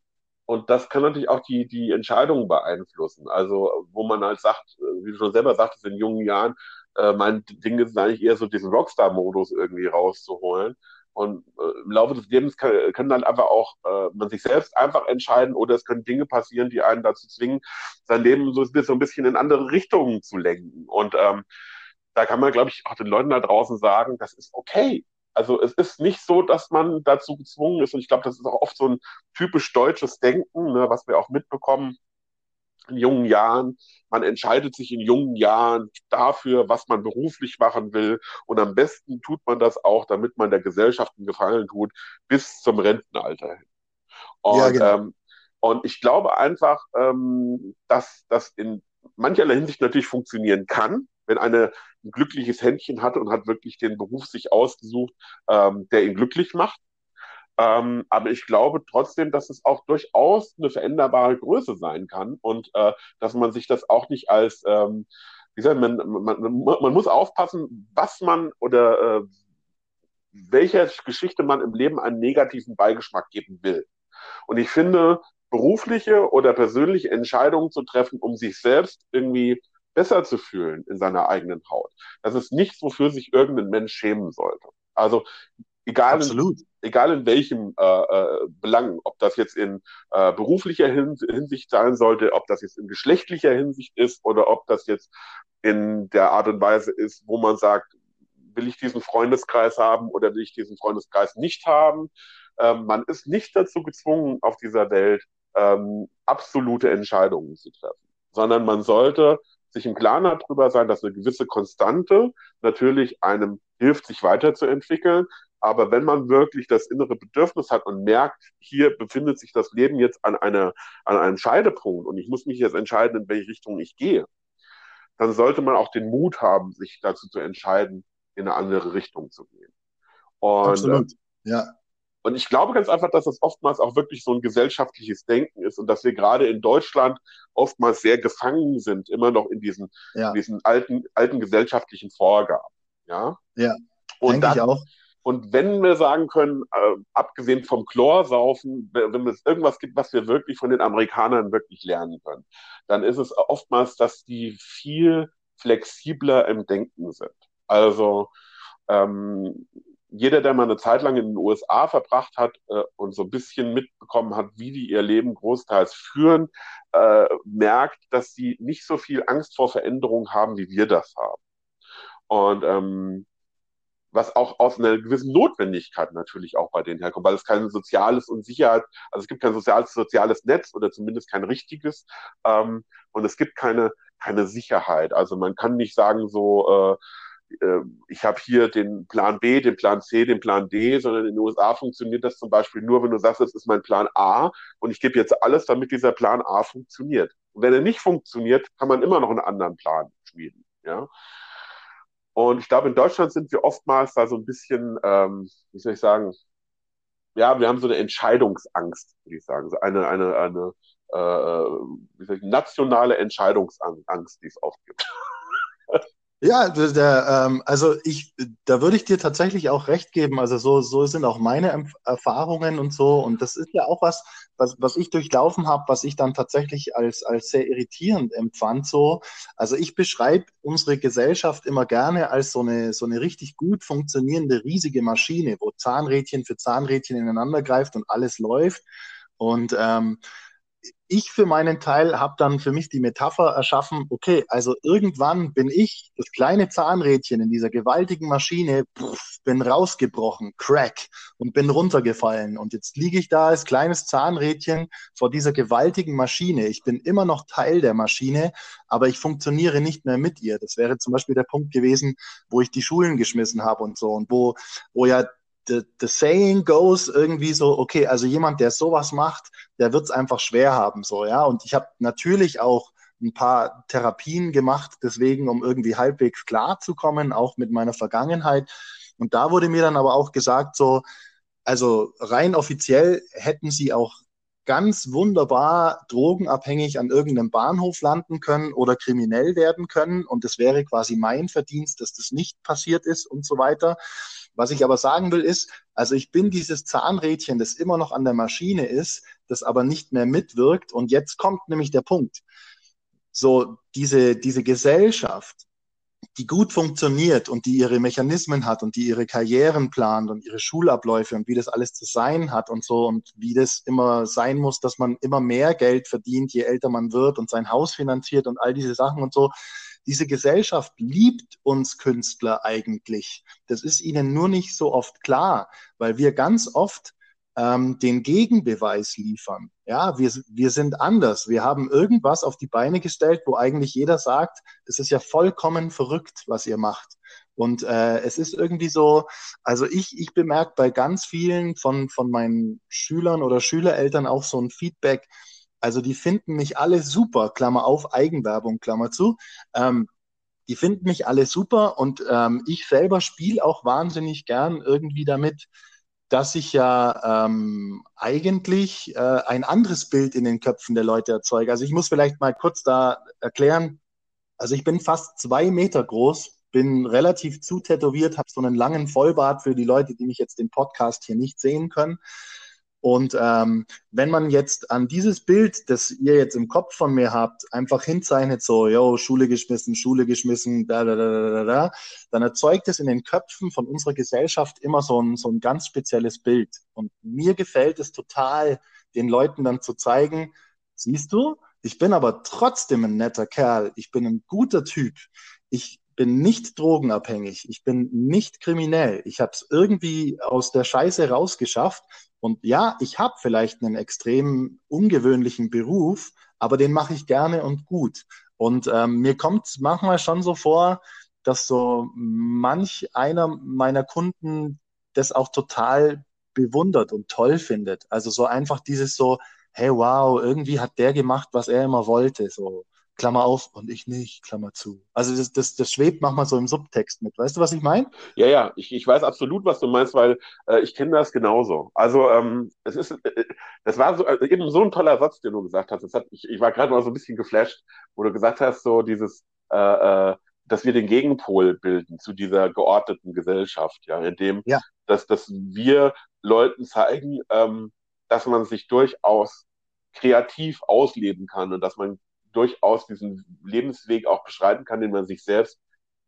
und das kann natürlich auch die, die Entscheidungen beeinflussen. Also, wo man halt sagt, äh, wie du schon selber sagtest, in jungen Jahren, äh, mein Ding ist eigentlich eher so diesen Rockstar-Modus irgendwie rauszuholen. Und äh, im Laufe des Lebens kann, können dann einfach auch äh, man sich selbst einfach entscheiden oder es können Dinge passieren, die einen dazu zwingen, sein Leben so, so ein bisschen in andere Richtungen zu lenken. Und ähm, da kann man, glaube ich, auch den Leuten da draußen sagen, das ist okay. Also es ist nicht so, dass man dazu gezwungen ist, und ich glaube, das ist auch oft so ein typisch deutsches Denken, ne, was wir auch mitbekommen in jungen Jahren. Man entscheidet sich in jungen Jahren dafür, was man beruflich machen will. Und am besten tut man das auch, damit man der Gesellschaft einen Gefallen tut, bis zum Rentenalter hin. Und, ja, genau. ähm, und ich glaube einfach, ähm, dass das in mancherlei Hinsicht natürlich funktionieren kann wenn eine ein glückliches Händchen hat und hat wirklich den Beruf sich ausgesucht, ähm, der ihn glücklich macht. Ähm, aber ich glaube trotzdem, dass es auch durchaus eine veränderbare Größe sein kann und äh, dass man sich das auch nicht als, ähm, wie gesagt, man, man, man muss aufpassen, was man oder äh, welcher Geschichte man im Leben einen negativen Beigeschmack geben will. Und ich finde, berufliche oder persönliche Entscheidungen zu treffen, um sich selbst irgendwie besser zu fühlen in seiner eigenen Haut. Das ist nichts, wofür sich irgendein Mensch schämen sollte. Also egal, in, egal in welchem äh, äh, Belang, ob das jetzt in äh, beruflicher Hinsicht sein sollte, ob das jetzt in geschlechtlicher Hinsicht ist oder ob das jetzt in der Art und Weise ist, wo man sagt, will ich diesen Freundeskreis haben oder will ich diesen Freundeskreis nicht haben. Ähm, man ist nicht dazu gezwungen, auf dieser Welt ähm, absolute Entscheidungen zu treffen, sondern man sollte sich im Klaren darüber sein, dass eine gewisse Konstante natürlich einem hilft, sich weiterzuentwickeln. Aber wenn man wirklich das innere Bedürfnis hat und merkt, hier befindet sich das Leben jetzt an, einer, an einem Scheidepunkt und ich muss mich jetzt entscheiden, in welche Richtung ich gehe, dann sollte man auch den Mut haben, sich dazu zu entscheiden, in eine andere Richtung zu gehen. Und, Absolut, ja. Und ich glaube ganz einfach, dass das oftmals auch wirklich so ein gesellschaftliches Denken ist und dass wir gerade in Deutschland oftmals sehr gefangen sind, immer noch in diesen, ja. diesen alten, alten gesellschaftlichen Vorgaben. Ja. Ja. Und dann, ich auch. Und wenn wir sagen können, äh, abgesehen vom Chlorsaufen, wenn es irgendwas gibt, was wir wirklich von den Amerikanern wirklich lernen können, dann ist es oftmals, dass die viel flexibler im Denken sind. Also ähm, jeder, der mal eine Zeit lang in den USA verbracht hat äh, und so ein bisschen mitbekommen hat, wie die ihr Leben großteils führen, äh, merkt, dass sie nicht so viel Angst vor Veränderung haben, wie wir das haben. Und ähm, was auch aus einer gewissen Notwendigkeit natürlich auch bei denen herkommt, weil es kein soziales und Sicherheit, also es gibt kein soziales, soziales Netz oder zumindest kein richtiges ähm, und es gibt keine, keine Sicherheit. Also man kann nicht sagen so, äh, äh, ich habe hier den Plan B, den Plan C, den Plan D, sondern in den USA funktioniert das zum Beispiel nur, wenn du sagst, das ist mein Plan A und ich gebe jetzt alles, damit dieser Plan A funktioniert. Und wenn er nicht funktioniert, kann man immer noch einen anderen Plan schmieden. Ja. Und ich glaube, in Deutschland sind wir oftmals da so ein bisschen, ähm, wie soll ich sagen, ja, wir haben so eine Entscheidungsangst, würde ich sagen. So eine, eine, eine äh, soll ich, nationale Entscheidungsangst, die es oft gibt. Ja, der, ähm, also ich, da würde ich dir tatsächlich auch recht geben. Also so, so sind auch meine Erfahrungen und so. Und das ist ja auch was, was, was ich durchlaufen habe, was ich dann tatsächlich als, als sehr irritierend empfand. So, also ich beschreibe unsere Gesellschaft immer gerne als so eine, so eine richtig gut funktionierende riesige Maschine, wo Zahnrädchen für Zahnrädchen ineinander greift und alles läuft. Und ähm, ich für meinen Teil habe dann für mich die Metapher erschaffen, okay, also irgendwann bin ich, das kleine Zahnrädchen in dieser gewaltigen Maschine, pff, bin rausgebrochen, crack, und bin runtergefallen. Und jetzt liege ich da als kleines Zahnrädchen vor dieser gewaltigen Maschine. Ich bin immer noch Teil der Maschine, aber ich funktioniere nicht mehr mit ihr. Das wäre zum Beispiel der Punkt gewesen, wo ich die Schulen geschmissen habe und so. Und wo, wo ja the, the saying goes irgendwie so, okay, also jemand, der sowas macht, der wird es einfach schwer haben, so, ja. Und ich habe natürlich auch ein paar Therapien gemacht, deswegen, um irgendwie halbwegs klar zu kommen, auch mit meiner Vergangenheit. Und da wurde mir dann aber auch gesagt, so, also rein offiziell hätten sie auch ganz wunderbar drogenabhängig an irgendeinem Bahnhof landen können oder kriminell werden können. Und das wäre quasi mein Verdienst, dass das nicht passiert ist und so weiter. Was ich aber sagen will, ist, also ich bin dieses Zahnrädchen, das immer noch an der Maschine ist, das aber nicht mehr mitwirkt. Und jetzt kommt nämlich der Punkt. So, diese, diese Gesellschaft, die gut funktioniert und die ihre Mechanismen hat und die ihre Karrieren plant und ihre Schulabläufe und wie das alles zu sein hat und so und wie das immer sein muss, dass man immer mehr Geld verdient, je älter man wird und sein Haus finanziert und all diese Sachen und so diese Gesellschaft liebt uns Künstler eigentlich. Das ist ihnen nur nicht so oft klar, weil wir ganz oft ähm, den Gegenbeweis liefern. Ja, wir, wir sind anders. Wir haben irgendwas auf die Beine gestellt, wo eigentlich jeder sagt, das ist ja vollkommen verrückt, was ihr macht. Und äh, es ist irgendwie so, also ich, ich bemerke bei ganz vielen von, von meinen Schülern oder Schülereltern auch so ein Feedback, also die finden mich alle super, Klammer auf, Eigenwerbung, Klammer zu. Ähm, die finden mich alle super und ähm, ich selber spiele auch wahnsinnig gern irgendwie damit, dass ich ja ähm, eigentlich äh, ein anderes Bild in den Köpfen der Leute erzeuge. Also ich muss vielleicht mal kurz da erklären. Also ich bin fast zwei Meter groß, bin relativ zutätowiert, habe so einen langen Vollbart für die Leute, die mich jetzt im Podcast hier nicht sehen können. Und ähm, wenn man jetzt an dieses Bild, das ihr jetzt im Kopf von mir habt, einfach hinzeichnet, so, yo, Schule geschmissen, Schule geschmissen, da, da, da, da, da, dann erzeugt es in den Köpfen von unserer Gesellschaft immer so ein, so ein ganz spezielles Bild. Und mir gefällt es total, den Leuten dann zu zeigen, siehst du, ich bin aber trotzdem ein netter Kerl, ich bin ein guter Typ, ich bin nicht drogenabhängig, ich bin nicht kriminell, ich habe es irgendwie aus der Scheiße rausgeschafft und ja, ich habe vielleicht einen extrem ungewöhnlichen Beruf, aber den mache ich gerne und gut. Und ähm, mir kommt manchmal schon so vor, dass so manch einer meiner Kunden das auch total bewundert und toll findet. Also so einfach dieses so, hey wow, irgendwie hat der gemacht, was er immer wollte. So, Klammer auf und ich nicht, Klammer zu. Also das, das, das schwebt manchmal so im Subtext mit. Weißt du, was ich meine? Ja, ja, ich, ich weiß absolut, was du meinst, weil äh, ich kenne das genauso. Also ähm, es ist, äh, das war so, äh, eben so ein toller Satz, den du gesagt hast. Das hat, ich, ich war gerade mal so ein bisschen geflasht, wo du gesagt hast, so dieses, äh, äh, dass wir den Gegenpol bilden zu dieser geordneten Gesellschaft, ja, indem ja. Dass, dass wir Leuten zeigen, ähm, dass man sich durchaus kreativ ausleben kann und dass man durchaus diesen Lebensweg auch beschreiten kann, den man sich selbst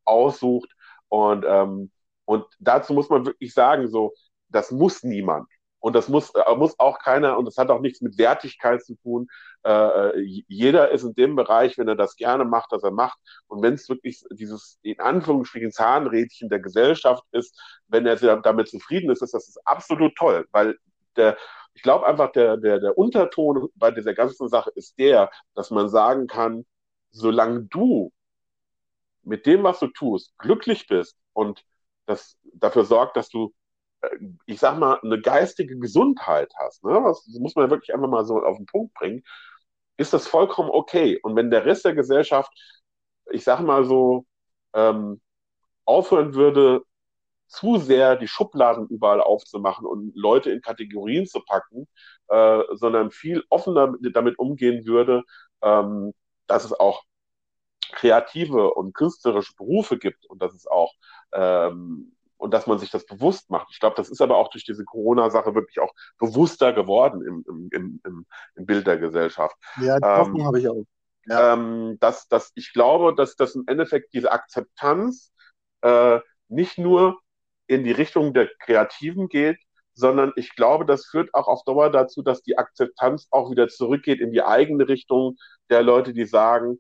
aussucht Und, ähm, und dazu muss man wirklich sagen, so, das muss niemand. Und das muss, äh, muss auch keiner, und das hat auch nichts mit Wertigkeit zu tun. Äh, jeder ist in dem Bereich, wenn er das gerne macht, dass er macht. Und wenn es wirklich dieses, in Anführungsstrichen, Zahnrädchen der Gesellschaft ist, wenn er damit zufrieden ist, ist das absolut toll, weil der, ich glaube einfach, der, der, der Unterton bei dieser ganzen Sache ist der, dass man sagen kann, solange du mit dem, was du tust, glücklich bist und das dafür sorgt, dass du ich sag mal, eine geistige Gesundheit hast, ne? das muss man wirklich einfach mal so auf den Punkt bringen, ist das vollkommen okay. Und wenn der Rest der Gesellschaft, ich sag mal so, ähm, aufhören würde, zu sehr die Schubladen überall aufzumachen und Leute in Kategorien zu packen, äh, sondern viel offener damit umgehen würde, ähm, dass es auch kreative und künstlerische Berufe gibt und dass es auch ähm, und dass man sich das bewusst macht. Ich glaube, das ist aber auch durch diese Corona-Sache wirklich auch bewusster geworden im, im, im, im Bild der Gesellschaft. Ja, die Hoffnung ähm, habe ich auch. Ja. Ähm, dass, dass ich glaube, dass das im Endeffekt diese Akzeptanz äh, nicht nur in die Richtung der Kreativen geht, sondern ich glaube, das führt auch auf Dauer dazu, dass die Akzeptanz auch wieder zurückgeht in die eigene Richtung der Leute, die sagen,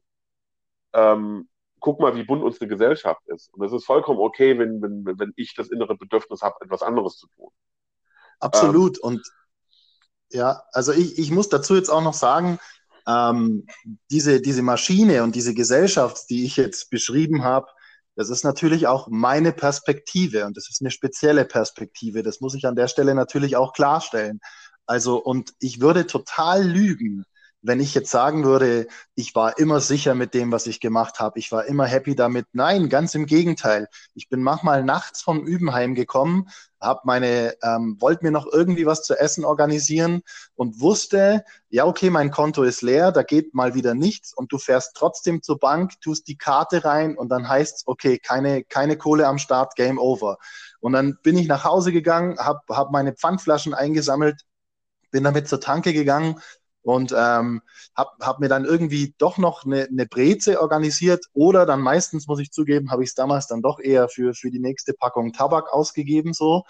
ähm, guck mal, wie bunt unsere Gesellschaft ist. Und es ist vollkommen okay, wenn, wenn, wenn ich das innere Bedürfnis habe, etwas anderes zu tun. Absolut. Ähm, und ja, also ich, ich muss dazu jetzt auch noch sagen, ähm, diese, diese Maschine und diese Gesellschaft, die ich jetzt beschrieben habe, das ist natürlich auch meine Perspektive und das ist eine spezielle Perspektive. Das muss ich an der Stelle natürlich auch klarstellen. Also, und ich würde total lügen, wenn ich jetzt sagen würde, ich war immer sicher mit dem, was ich gemacht habe, ich war immer happy damit. Nein, ganz im Gegenteil. Ich bin manchmal nachts vom Üben heimgekommen, habe meine, ähm, wollte mir noch irgendwie was zu essen organisieren und wusste, ja okay, mein Konto ist leer, da geht mal wieder nichts und du fährst trotzdem zur Bank, tust die Karte rein und dann heißt's, okay, keine keine Kohle am Start, Game Over. Und dann bin ich nach Hause gegangen, habe hab meine Pfandflaschen eingesammelt, bin damit zur Tanke gegangen und ähm, habe hab mir dann irgendwie doch noch eine, eine Breze organisiert oder dann meistens, muss ich zugeben, habe ich es damals dann doch eher für, für die nächste Packung Tabak ausgegeben so.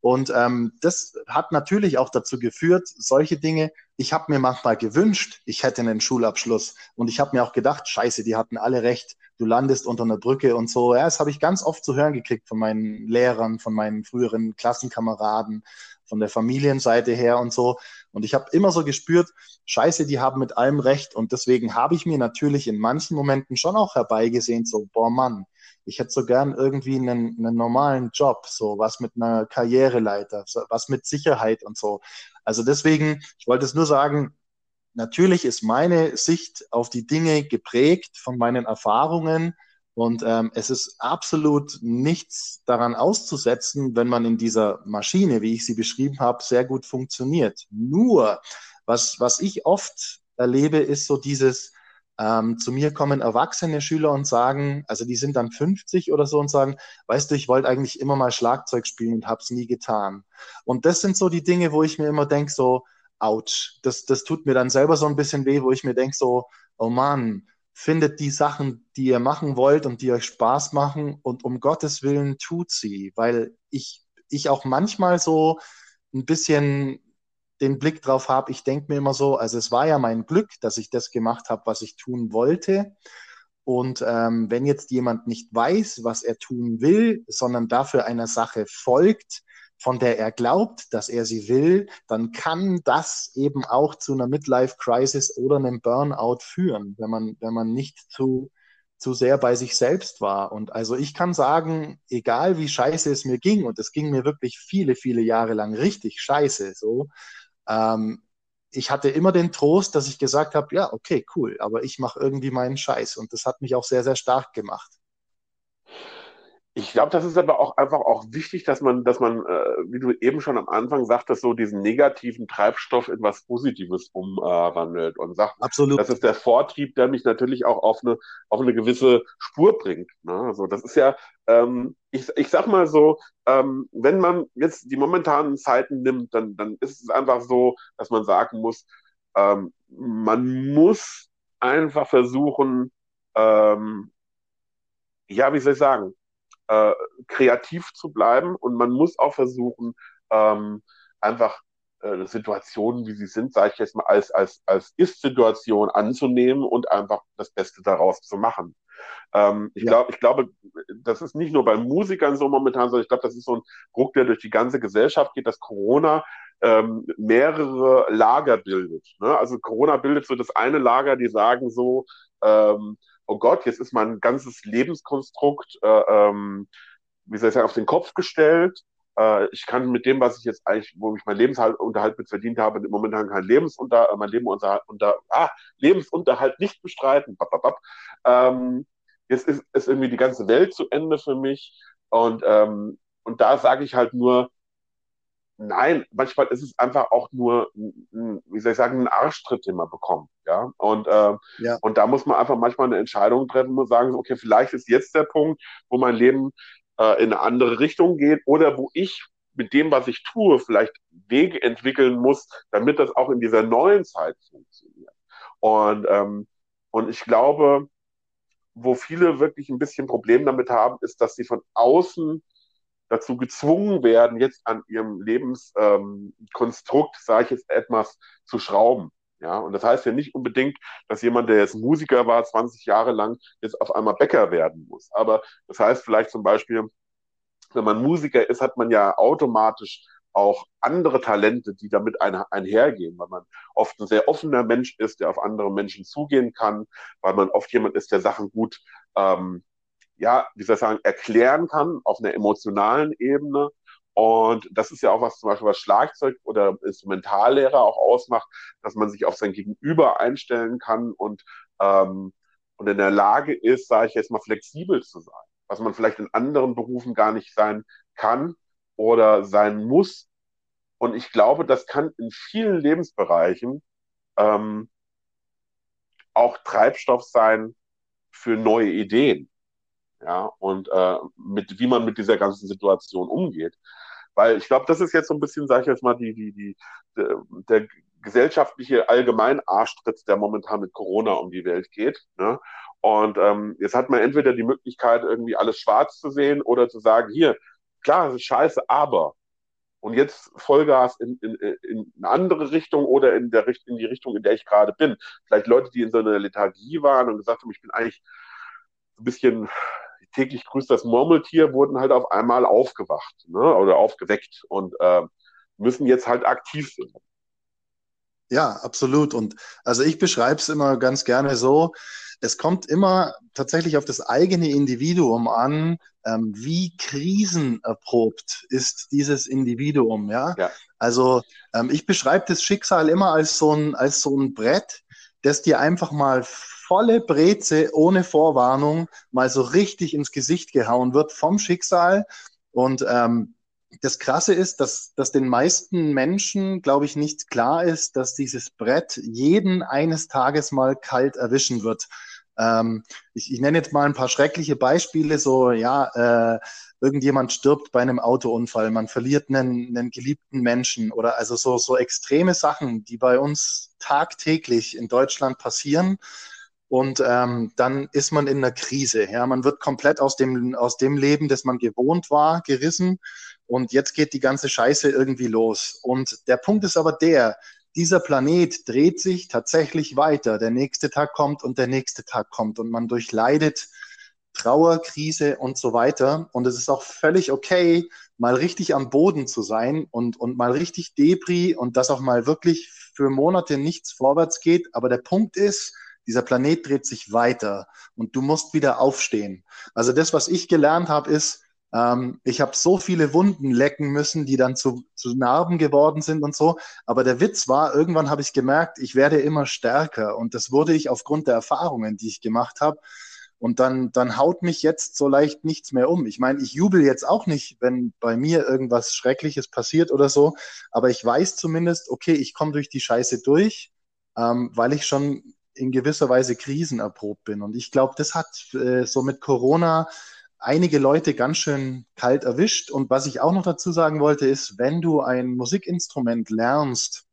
Und ähm, das hat natürlich auch dazu geführt, solche Dinge, ich habe mir manchmal gewünscht, ich hätte einen Schulabschluss. Und ich habe mir auch gedacht, scheiße, die hatten alle recht, du landest unter einer Brücke und so. Ja, das habe ich ganz oft zu hören gekriegt von meinen Lehrern, von meinen früheren Klassenkameraden von der Familienseite her und so. Und ich habe immer so gespürt, scheiße, die haben mit allem recht. Und deswegen habe ich mir natürlich in manchen Momenten schon auch herbeigesehen, so, boah Mann, ich hätte so gern irgendwie einen, einen normalen Job, so was mit einer Karriereleiter, so, was mit Sicherheit und so. Also deswegen, ich wollte es nur sagen, natürlich ist meine Sicht auf die Dinge geprägt von meinen Erfahrungen und ähm, es ist absolut nichts daran auszusetzen, wenn man in dieser Maschine, wie ich sie beschrieben habe, sehr gut funktioniert. Nur, was, was ich oft erlebe, ist so dieses, ähm, zu mir kommen erwachsene Schüler und sagen, also die sind dann 50 oder so und sagen, weißt du, ich wollte eigentlich immer mal Schlagzeug spielen und habe es nie getan. Und das sind so die Dinge, wo ich mir immer denke, so, ouch, das, das tut mir dann selber so ein bisschen weh, wo ich mir denke, so, oh Mann, findet die Sachen, die ihr machen wollt und die euch Spaß machen und um Gottes Willen tut sie, weil ich, ich auch manchmal so ein bisschen den Blick drauf habe, ich denke mir immer so, also es war ja mein Glück, dass ich das gemacht habe, was ich tun wollte. Und ähm, wenn jetzt jemand nicht weiß, was er tun will, sondern dafür einer Sache folgt, von der er glaubt, dass er sie will, dann kann das eben auch zu einer Midlife-Crisis oder einem Burnout führen, wenn man, wenn man nicht zu, zu sehr bei sich selbst war. Und also ich kann sagen, egal wie scheiße es mir ging, und es ging mir wirklich viele, viele Jahre lang richtig scheiße, so, ähm, ich hatte immer den Trost, dass ich gesagt habe, ja, okay, cool, aber ich mache irgendwie meinen Scheiß. Und das hat mich auch sehr, sehr stark gemacht. Ich glaube, das ist aber auch einfach auch wichtig, dass man, dass man, äh, wie du eben schon am Anfang sagtest, so diesen negativen Treibstoff in was Positives umwandelt äh, und sagt, Absolut. das ist der Vortrieb, der mich natürlich auch auf eine, auf eine gewisse Spur bringt. Ne? Also das ist ja, ähm, ich, ich sag mal so, ähm, wenn man jetzt die momentanen Zeiten nimmt, dann, dann ist es einfach so, dass man sagen muss, ähm, man muss einfach versuchen, ähm, ja, wie soll ich sagen, äh, kreativ zu bleiben und man muss auch versuchen, ähm, einfach äh, Situationen, wie sie sind, sage ich jetzt mal, als, als, als Ist-Situation anzunehmen und einfach das Beste daraus zu machen. Ähm, ich, ja. glaub, ich glaube, das ist nicht nur bei Musikern so momentan, sondern ich glaube, das ist so ein Druck, der durch die ganze Gesellschaft geht, dass Corona ähm, mehrere Lager bildet. Ne? Also Corona bildet so das eine Lager, die sagen so, ähm, oh Gott, jetzt ist mein ganzes Lebenskonstrukt, äh, ähm, wie soll ich sagen, auf den Kopf gestellt äh, ich kann mit dem, was ich jetzt eigentlich, wo ich mein Lebensunterhalt mit verdient habe, momentan kein Lebensunter, äh, mein Leben unter, unter ah, Lebensunterhalt nicht bestreiten. Bap, bap, bap. Ähm, jetzt ist, ist irgendwie die ganze Welt zu Ende für mich. Und, ähm, und da sage ich halt nur, nein, manchmal ist es einfach auch nur, wie soll ich sagen, ein Arschtritt, den man bekommt. Ja? Und, äh, ja. und da muss man einfach manchmal eine Entscheidung treffen und sagen, okay, vielleicht ist jetzt der Punkt, wo mein Leben äh, in eine andere Richtung geht oder wo ich mit dem, was ich tue, vielleicht Wege entwickeln muss, damit das auch in dieser neuen Zeit funktioniert. Und, ähm, und ich glaube, wo viele wirklich ein bisschen Problem damit haben, ist, dass sie von außen dazu gezwungen werden, jetzt an ihrem Lebenskonstrukt, ähm, sage ich jetzt etwas, zu schrauben. Ja, und das heißt ja nicht unbedingt, dass jemand, der jetzt Musiker war, 20 Jahre lang, jetzt auf einmal Bäcker werden muss. Aber das heißt vielleicht zum Beispiel, wenn man Musiker ist, hat man ja automatisch auch andere Talente, die damit ein, einhergehen, weil man oft ein sehr offener Mensch ist, der auf andere Menschen zugehen kann, weil man oft jemand ist, der Sachen gut, ähm, ja, wie soll ich sagen, erklären kann auf einer emotionalen Ebene und das ist ja auch was zum Beispiel was Schlagzeug oder Instrumentallehrer auch ausmacht, dass man sich auf sein Gegenüber einstellen kann und, ähm, und in der Lage ist, sage ich jetzt mal, flexibel zu sein, was man vielleicht in anderen Berufen gar nicht sein kann oder sein muss. Und ich glaube, das kann in vielen Lebensbereichen ähm, auch Treibstoff sein für neue Ideen. Ja, und äh, mit, wie man mit dieser ganzen Situation umgeht. Weil ich glaube, das ist jetzt so ein bisschen, sage ich jetzt mal, die, die, die, der, gesellschaftliche Allgemeinarschtritt, der momentan mit Corona um die Welt geht. Ne? Und ähm, jetzt hat man entweder die Möglichkeit, irgendwie alles schwarz zu sehen oder zu sagen, hier, klar, es ist scheiße, aber und jetzt Vollgas in, in, in eine andere Richtung oder in, der, in die Richtung, in der ich gerade bin. Vielleicht Leute, die in so einer Lethargie waren und gesagt haben, ich bin eigentlich ein bisschen täglich grüßt das Murmeltier, wurden halt auf einmal aufgewacht ne? oder aufgeweckt und äh, müssen jetzt halt aktiv sein. Ja, absolut. Und also ich beschreibe es immer ganz gerne so, es kommt immer tatsächlich auf das eigene Individuum an, ähm, wie krisenerprobt ist dieses Individuum. Ja, ja. also ähm, ich beschreibe das Schicksal immer als so ein als so ein Brett, das dir einfach mal volle Breze ohne Vorwarnung mal so richtig ins Gesicht gehauen wird vom Schicksal. Und ähm, das Krasse ist, dass, dass den meisten Menschen, glaube ich, nicht klar ist, dass dieses Brett jeden eines Tages mal kalt erwischen wird. Ähm, ich, ich nenne jetzt mal ein paar schreckliche Beispiele, so ja, äh, irgendjemand stirbt bei einem Autounfall, man verliert einen, einen geliebten Menschen oder also so, so extreme Sachen, die bei uns tagtäglich in Deutschland passieren. Und ähm, dann ist man in einer Krise. Ja, man wird komplett aus dem, aus dem Leben, das man gewohnt war, gerissen. Und jetzt geht die ganze Scheiße irgendwie los. Und der Punkt ist aber der, dieser Planet dreht sich tatsächlich weiter. Der nächste Tag kommt und der nächste Tag kommt und man durchleidet Trauer, Krise und so weiter. Und es ist auch völlig okay, mal richtig am Boden zu sein und, und mal richtig Debris und dass auch mal wirklich für Monate nichts vorwärts geht. Aber der Punkt ist, dieser Planet dreht sich weiter und du musst wieder aufstehen. Also das, was ich gelernt habe, ist, ähm, ich habe so viele Wunden lecken müssen, die dann zu, zu Narben geworden sind und so. Aber der Witz war, irgendwann habe ich gemerkt, ich werde immer stärker und das wurde ich aufgrund der Erfahrungen, die ich gemacht habe. Und dann, dann haut mich jetzt so leicht nichts mehr um. Ich meine, ich jubel jetzt auch nicht, wenn bei mir irgendwas Schreckliches passiert oder so, aber ich weiß zumindest, okay, ich komme durch die Scheiße durch, ähm, weil ich schon in gewisser Weise krisenerprobt bin. Und ich glaube, das hat äh, so mit Corona einige Leute ganz schön kalt erwischt. Und was ich auch noch dazu sagen wollte, ist, wenn du ein Musikinstrument lernst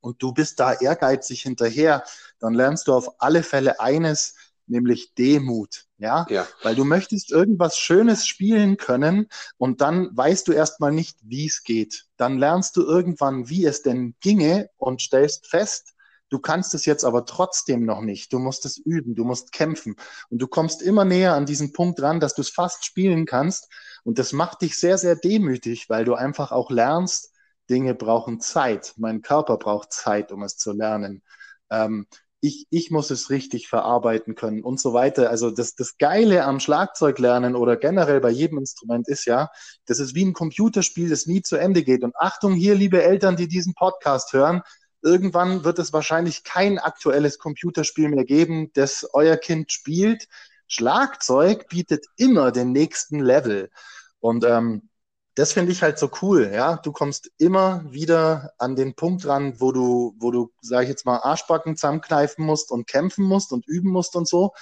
und du bist da ehrgeizig hinterher, dann lernst du auf alle Fälle eines, nämlich Demut. Ja? ja, weil du möchtest irgendwas Schönes spielen können und dann weißt du erstmal nicht, wie es geht. Dann lernst du irgendwann, wie es denn ginge und stellst fest, du kannst es jetzt aber trotzdem noch nicht. Du musst es üben, du musst kämpfen und du kommst immer näher an diesen Punkt ran, dass du es fast spielen kannst und das macht dich sehr, sehr demütig, weil du einfach auch lernst, Dinge brauchen Zeit. Mein Körper braucht Zeit, um es zu lernen. Ähm, ich, ich muss es richtig verarbeiten können und so weiter. Also das, das Geile am Schlagzeuglernen oder generell bei jedem Instrument ist ja, das ist wie ein Computerspiel, das nie zu Ende geht. Und Achtung hier, liebe Eltern, die diesen Podcast hören, irgendwann wird es wahrscheinlich kein aktuelles Computerspiel mehr geben, das euer Kind spielt. Schlagzeug bietet immer den nächsten Level. Und ähm, das finde ich halt so cool, ja. Du kommst immer wieder an den Punkt ran, wo du, wo du, sag ich jetzt mal, Arschbacken zusammenkneifen musst und kämpfen musst und üben musst und so.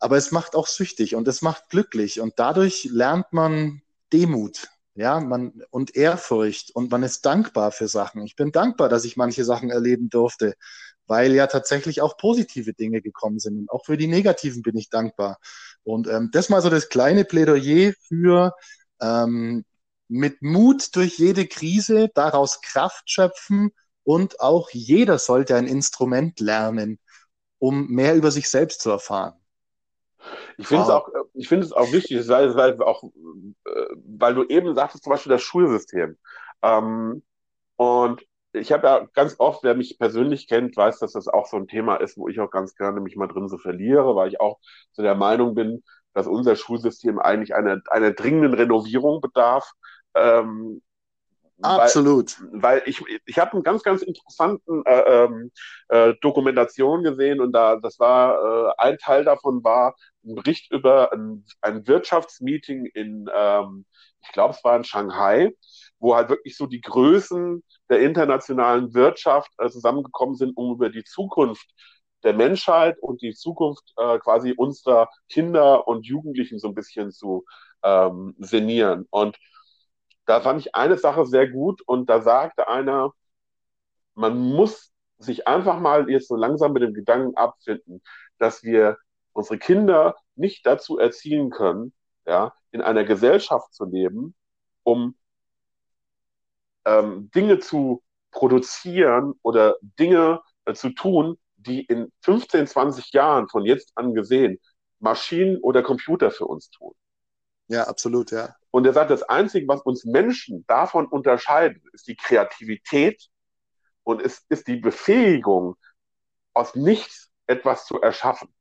Aber es macht auch süchtig und es macht glücklich und dadurch lernt man Demut, ja, man und Ehrfurcht und man ist dankbar für Sachen. Ich bin dankbar, dass ich manche Sachen erleben durfte, weil ja tatsächlich auch positive Dinge gekommen sind und auch für die negativen bin ich dankbar. Und ähm, das mal so das kleine Plädoyer für ähm, mit Mut durch jede Krise, daraus Kraft schöpfen und auch jeder sollte ein Instrument lernen, um mehr über sich selbst zu erfahren. Ich finde wow. es auch, ich finde es auch wichtig, weil, weil, auch, äh, weil du eben sagtest, zum Beispiel das Schulsystem. Ähm, und ich habe ja ganz oft, wer mich persönlich kennt, weiß, dass das auch so ein Thema ist, wo ich auch ganz gerne mich mal drin so verliere, weil ich auch so der Meinung bin, dass unser Schulsystem eigentlich einer, einer dringenden Renovierung bedarf. Ähm, Absolut. Weil, weil ich, ich habe einen ganz, ganz interessanten äh, ähm, äh, Dokumentation gesehen und da, das war, äh, ein Teil davon war ein Bericht über ein, ein Wirtschaftsmeeting in, ähm, ich glaube, es war in Shanghai, wo halt wirklich so die Größen der internationalen Wirtschaft äh, zusammengekommen sind, um über die Zukunft der Menschheit und die Zukunft äh, quasi unserer Kinder und Jugendlichen so ein bisschen zu ähm, senieren. Und da fand ich eine Sache sehr gut und da sagte einer, man muss sich einfach mal jetzt so langsam mit dem Gedanken abfinden, dass wir unsere Kinder nicht dazu erziehen können, ja, in einer Gesellschaft zu leben, um ähm, Dinge zu produzieren oder Dinge äh, zu tun, die in 15, 20 Jahren von jetzt an gesehen Maschinen oder Computer für uns tun. Ja, absolut, ja. Und er sagt, das Einzige, was uns Menschen davon unterscheidet, ist die Kreativität und es ist die Befähigung, aus nichts etwas zu erschaffen.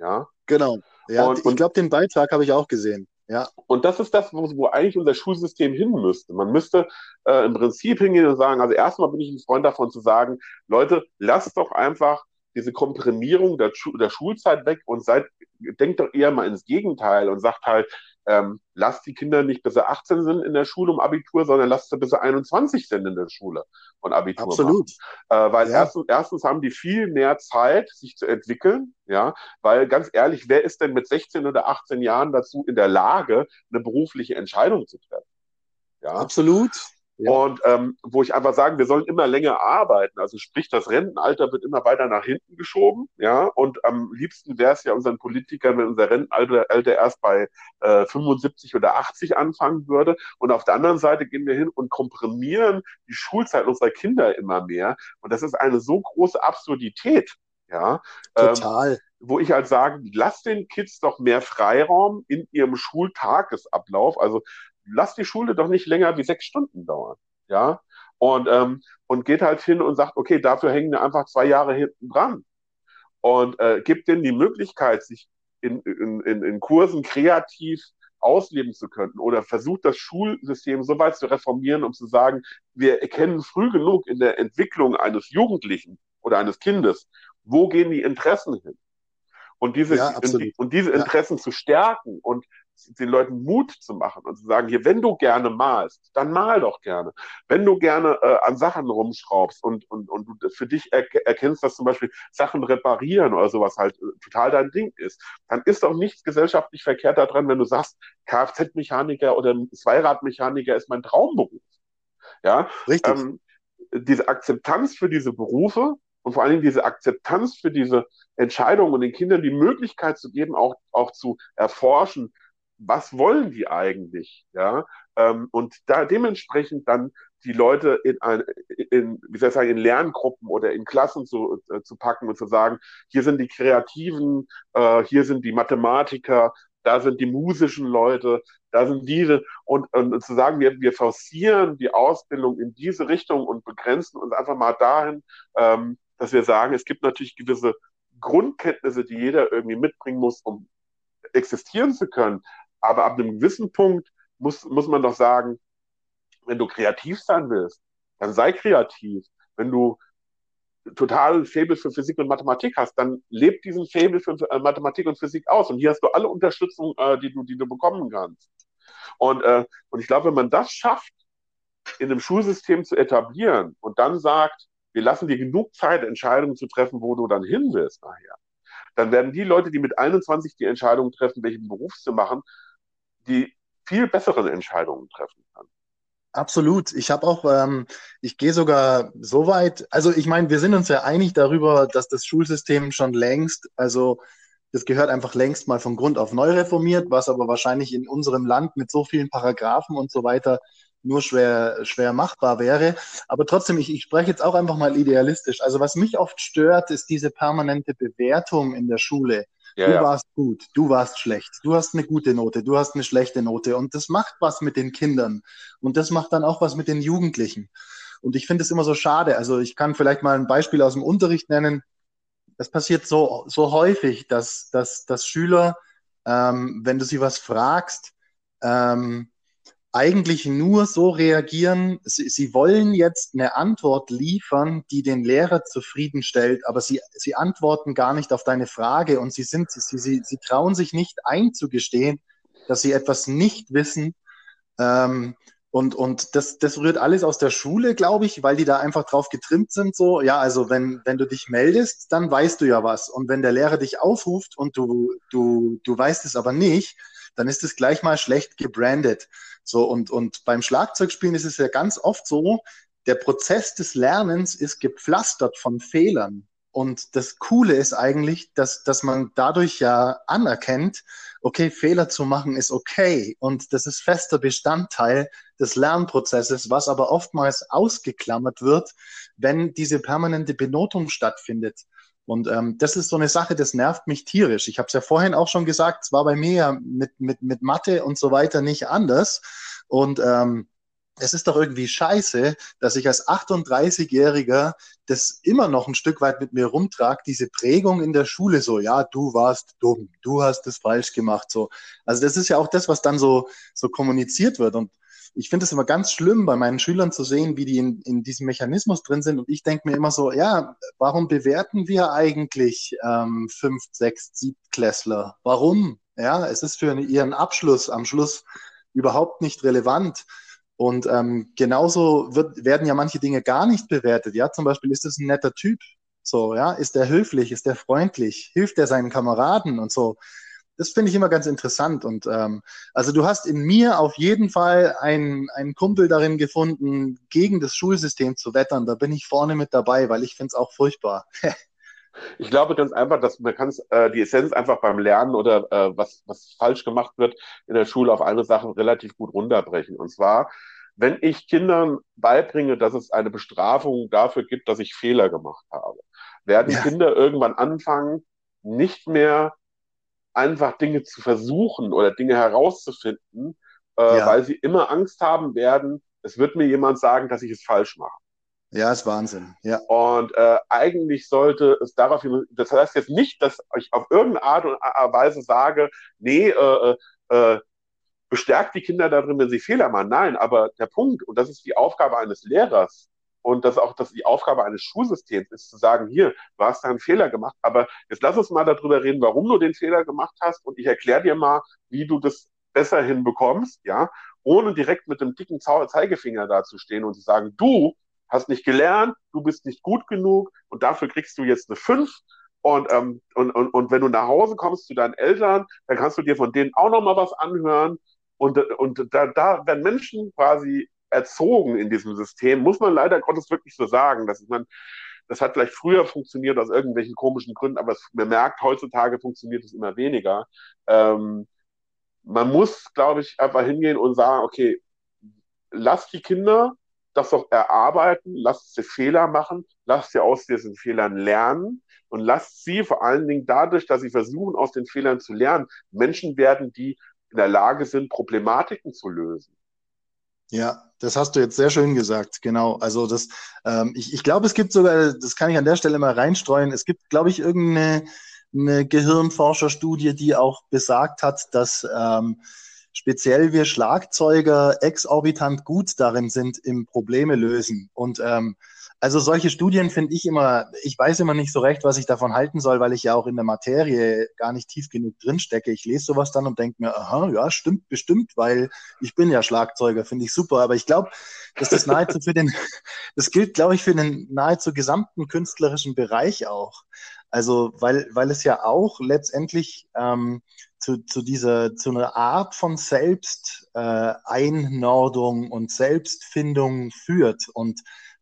Ja. Genau. Ja, und, ich glaube, den Beitrag habe ich auch gesehen. Ja. Und das ist das, wo, wo eigentlich unser Schulsystem hin müsste. Man müsste äh, im Prinzip hingehen und sagen, also erstmal bin ich ein Freund davon zu sagen, Leute, lasst doch einfach diese Komprimierung der, der Schulzeit weg und seid, denkt doch eher mal ins Gegenteil und sagt halt, ähm, lasst die Kinder nicht bis sie 18 sind in der Schule um Abitur, sondern lasst sie bis sie 21 sind in der Schule und Abitur Absolut. machen. Äh, weil ja. erstens, erstens haben die viel mehr Zeit, sich zu entwickeln, ja, weil ganz ehrlich, wer ist denn mit 16 oder 18 Jahren dazu in der Lage, eine berufliche Entscheidung zu treffen? Ja. Absolut. Ja. Und ähm, wo ich einfach sagen, wir sollen immer länger arbeiten. Also sprich, das Rentenalter wird immer weiter nach hinten geschoben. Ja, und am liebsten wäre es ja unseren Politikern, wenn unser Rentenalter erst bei äh, 75 oder 80 anfangen würde. Und auf der anderen Seite gehen wir hin und komprimieren die Schulzeit unserer Kinder immer mehr. Und das ist eine so große Absurdität. Ja, total. Ähm, wo ich halt sage, lasst den Kids doch mehr Freiraum in ihrem Schultagesablauf. Also lass die Schule doch nicht länger wie sechs Stunden dauern. Ja. Und, ähm, und geht halt hin und sagt, okay, dafür hängen wir einfach zwei Jahre hinten dran. Und äh, gibt denen die Möglichkeit, sich in, in, in, in Kursen kreativ ausleben zu können oder versucht das Schulsystem so weit zu reformieren, um zu sagen, wir erkennen früh genug in der Entwicklung eines Jugendlichen oder eines Kindes, wo gehen die Interessen hin? Und diese, ja, und diese Interessen ja. zu stärken und den Leuten Mut zu machen und zu sagen, hier, wenn du gerne malst, dann mal doch gerne. Wenn du gerne äh, an Sachen rumschraubst und, und, und du für dich er erkennst, dass zum Beispiel Sachen reparieren oder sowas halt äh, total dein Ding ist, dann ist doch nichts gesellschaftlich verkehrt daran, wenn du sagst, Kfz-Mechaniker oder Zweiradmechaniker ist mein Traumberuf. Ja, richtig. Ähm, diese Akzeptanz für diese Berufe und vor allen Dingen diese Akzeptanz für diese Entscheidung und den Kindern die Möglichkeit zu geben, auch, auch zu erforschen, was wollen die eigentlich, ja, ähm, und da dementsprechend dann die Leute in, ein, in, wie soll ich sagen, in Lerngruppen oder in Klassen zu, äh, zu packen und zu sagen, hier sind die Kreativen, äh, hier sind die Mathematiker, da sind die musischen Leute, da sind diese und, und zu sagen, wir, wir forcieren die Ausbildung in diese Richtung und begrenzen uns einfach mal dahin, ähm, dass wir sagen, es gibt natürlich gewisse Grundkenntnisse, die jeder irgendwie mitbringen muss, um existieren zu können. Aber ab einem gewissen Punkt muss, muss man doch sagen, wenn du kreativ sein willst, dann sei kreativ. Wenn du total Faible für Physik und Mathematik hast, dann lebt diesen Faible für äh, Mathematik und Physik aus. Und hier hast du alle Unterstützung, äh, die, du, die du bekommen kannst. Und, äh, und ich glaube, wenn man das schafft, in einem Schulsystem zu etablieren und dann sagt, wir lassen dir genug Zeit, Entscheidungen zu treffen, wo du dann hin willst nachher, dann werden die Leute, die mit 21 die Entscheidung treffen, welchen Beruf zu machen, die viel besseren Entscheidungen treffen können. Absolut. Ich habe auch, ähm, ich gehe sogar so weit, also ich meine, wir sind uns ja einig darüber, dass das Schulsystem schon längst, also das gehört einfach längst mal von Grund auf neu reformiert, was aber wahrscheinlich in unserem Land mit so vielen Paragraphen und so weiter nur schwer, schwer machbar wäre. Aber trotzdem, ich, ich spreche jetzt auch einfach mal idealistisch. Also was mich oft stört, ist diese permanente Bewertung in der Schule. Ja, du ja. warst gut, du warst schlecht, du hast eine gute Note, du hast eine schlechte Note und das macht was mit den Kindern und das macht dann auch was mit den Jugendlichen. Und ich finde es immer so schade. Also ich kann vielleicht mal ein Beispiel aus dem Unterricht nennen. Das passiert so, so häufig, dass, dass, dass Schüler, ähm, wenn du sie was fragst, ähm, eigentlich nur so reagieren, sie, sie wollen jetzt eine Antwort liefern, die den Lehrer zufriedenstellt, aber sie, sie antworten gar nicht auf deine Frage und sie sind, sie, sie, sie trauen sich nicht einzugestehen, dass sie etwas nicht wissen. Ähm, und, und das, das rührt alles aus der Schule, glaube ich, weil die da einfach drauf getrimmt sind, so, ja, also wenn, wenn du dich meldest, dann weißt du ja was. Und wenn der Lehrer dich aufruft und du, du, du weißt es aber nicht, dann ist es gleich mal schlecht gebrandet. So, und, und beim Schlagzeugspielen ist es ja ganz oft so, der Prozess des Lernens ist gepflastert von Fehlern. Und das Coole ist eigentlich, dass, dass man dadurch ja anerkennt, okay, Fehler zu machen ist okay. Und das ist fester Bestandteil des Lernprozesses, was aber oftmals ausgeklammert wird, wenn diese permanente Benotung stattfindet. Und ähm, das ist so eine Sache, das nervt mich tierisch. Ich habe es ja vorhin auch schon gesagt, es war bei mir ja mit, mit, mit Mathe und so weiter nicht anders. Und ähm, es ist doch irgendwie scheiße, dass ich als 38-Jähriger das immer noch ein Stück weit mit mir rumtrage, diese Prägung in der Schule so, ja, du warst dumm, du hast es falsch gemacht, so. Also das ist ja auch das, was dann so, so kommuniziert wird. Und ich finde es immer ganz schlimm, bei meinen Schülern zu sehen, wie die in, in diesem Mechanismus drin sind. Und ich denke mir immer so, ja, warum bewerten wir eigentlich ähm, fünf, sechs, Siebtklässler? Warum? Ja, es ist für ihren Abschluss am Schluss überhaupt nicht relevant. Und ähm, genauso wird, werden ja manche Dinge gar nicht bewertet. Ja, zum Beispiel ist es ein netter Typ. So, ja, ist der höflich, ist der freundlich, hilft er seinen Kameraden und so das finde ich immer ganz interessant. Und ähm, also du hast in mir auf jeden Fall einen, einen Kumpel darin gefunden, gegen das Schulsystem zu wettern. Da bin ich vorne mit dabei, weil ich finde es auch furchtbar. ich glaube ganz einfach, dass man kann äh, die Essenz einfach beim Lernen oder äh, was, was falsch gemacht wird in der Schule auf eine Sache relativ gut runterbrechen. Und zwar, wenn ich Kindern beibringe, dass es eine Bestrafung dafür gibt, dass ich Fehler gemacht habe, werden ja. Kinder irgendwann anfangen, nicht mehr einfach Dinge zu versuchen oder Dinge herauszufinden, äh, ja. weil sie immer Angst haben werden, es wird mir jemand sagen, dass ich es falsch mache. Ja, ist Wahnsinn. Ja. Und äh, eigentlich sollte es darauf hin, das heißt jetzt nicht, dass ich auf irgendeine Art und Weise sage, nee, äh, äh, äh, bestärkt die Kinder darin, wenn sie Fehler machen. Nein, aber der Punkt, und das ist die Aufgabe eines Lehrers, und das auch dass die Aufgabe eines Schulsystems ist, zu sagen, hier, du hast da einen Fehler gemacht, aber jetzt lass uns mal darüber reden, warum du den Fehler gemacht hast und ich erkläre dir mal, wie du das besser hinbekommst, ja, ohne direkt mit dem dicken Zeigefinger dazustehen und zu sagen, du hast nicht gelernt, du bist nicht gut genug und dafür kriegst du jetzt eine 5 und, ähm, und, und, und wenn du nach Hause kommst zu deinen Eltern, dann kannst du dir von denen auch nochmal was anhören und, und da, da werden Menschen quasi erzogen in diesem System, muss man leider Gottes wirklich so sagen. Dass man, das hat vielleicht früher funktioniert aus irgendwelchen komischen Gründen, aber es, man merkt, heutzutage funktioniert es immer weniger. Ähm, man muss, glaube ich, einfach hingehen und sagen, okay, lasst die Kinder das doch erarbeiten, lasst sie Fehler machen, lasst sie aus diesen Fehlern lernen und lasst sie vor allen Dingen dadurch, dass sie versuchen, aus den Fehlern zu lernen, Menschen werden, die in der Lage sind, Problematiken zu lösen. Ja, das hast du jetzt sehr schön gesagt, genau. Also das, ähm, ich, ich glaube, es gibt sogar, das kann ich an der Stelle mal reinstreuen, es gibt, glaube ich, irgendeine eine Gehirnforscherstudie, die auch besagt hat, dass ähm, speziell wir Schlagzeuger exorbitant gut darin sind im Probleme lösen. Und ähm, also solche Studien finde ich immer, ich weiß immer nicht so recht, was ich davon halten soll, weil ich ja auch in der Materie gar nicht tief genug drinstecke. Ich lese sowas dann und denke mir, aha, ja, stimmt bestimmt, weil ich bin ja Schlagzeuger, finde ich super. Aber ich glaube, dass das nahezu für den, das gilt, glaube ich, für den nahezu gesamten künstlerischen Bereich auch. Also, weil, weil es ja auch letztendlich ähm, zu, zu dieser, zu einer Art von Selbsteinnordung äh, und Selbstfindung führt. Und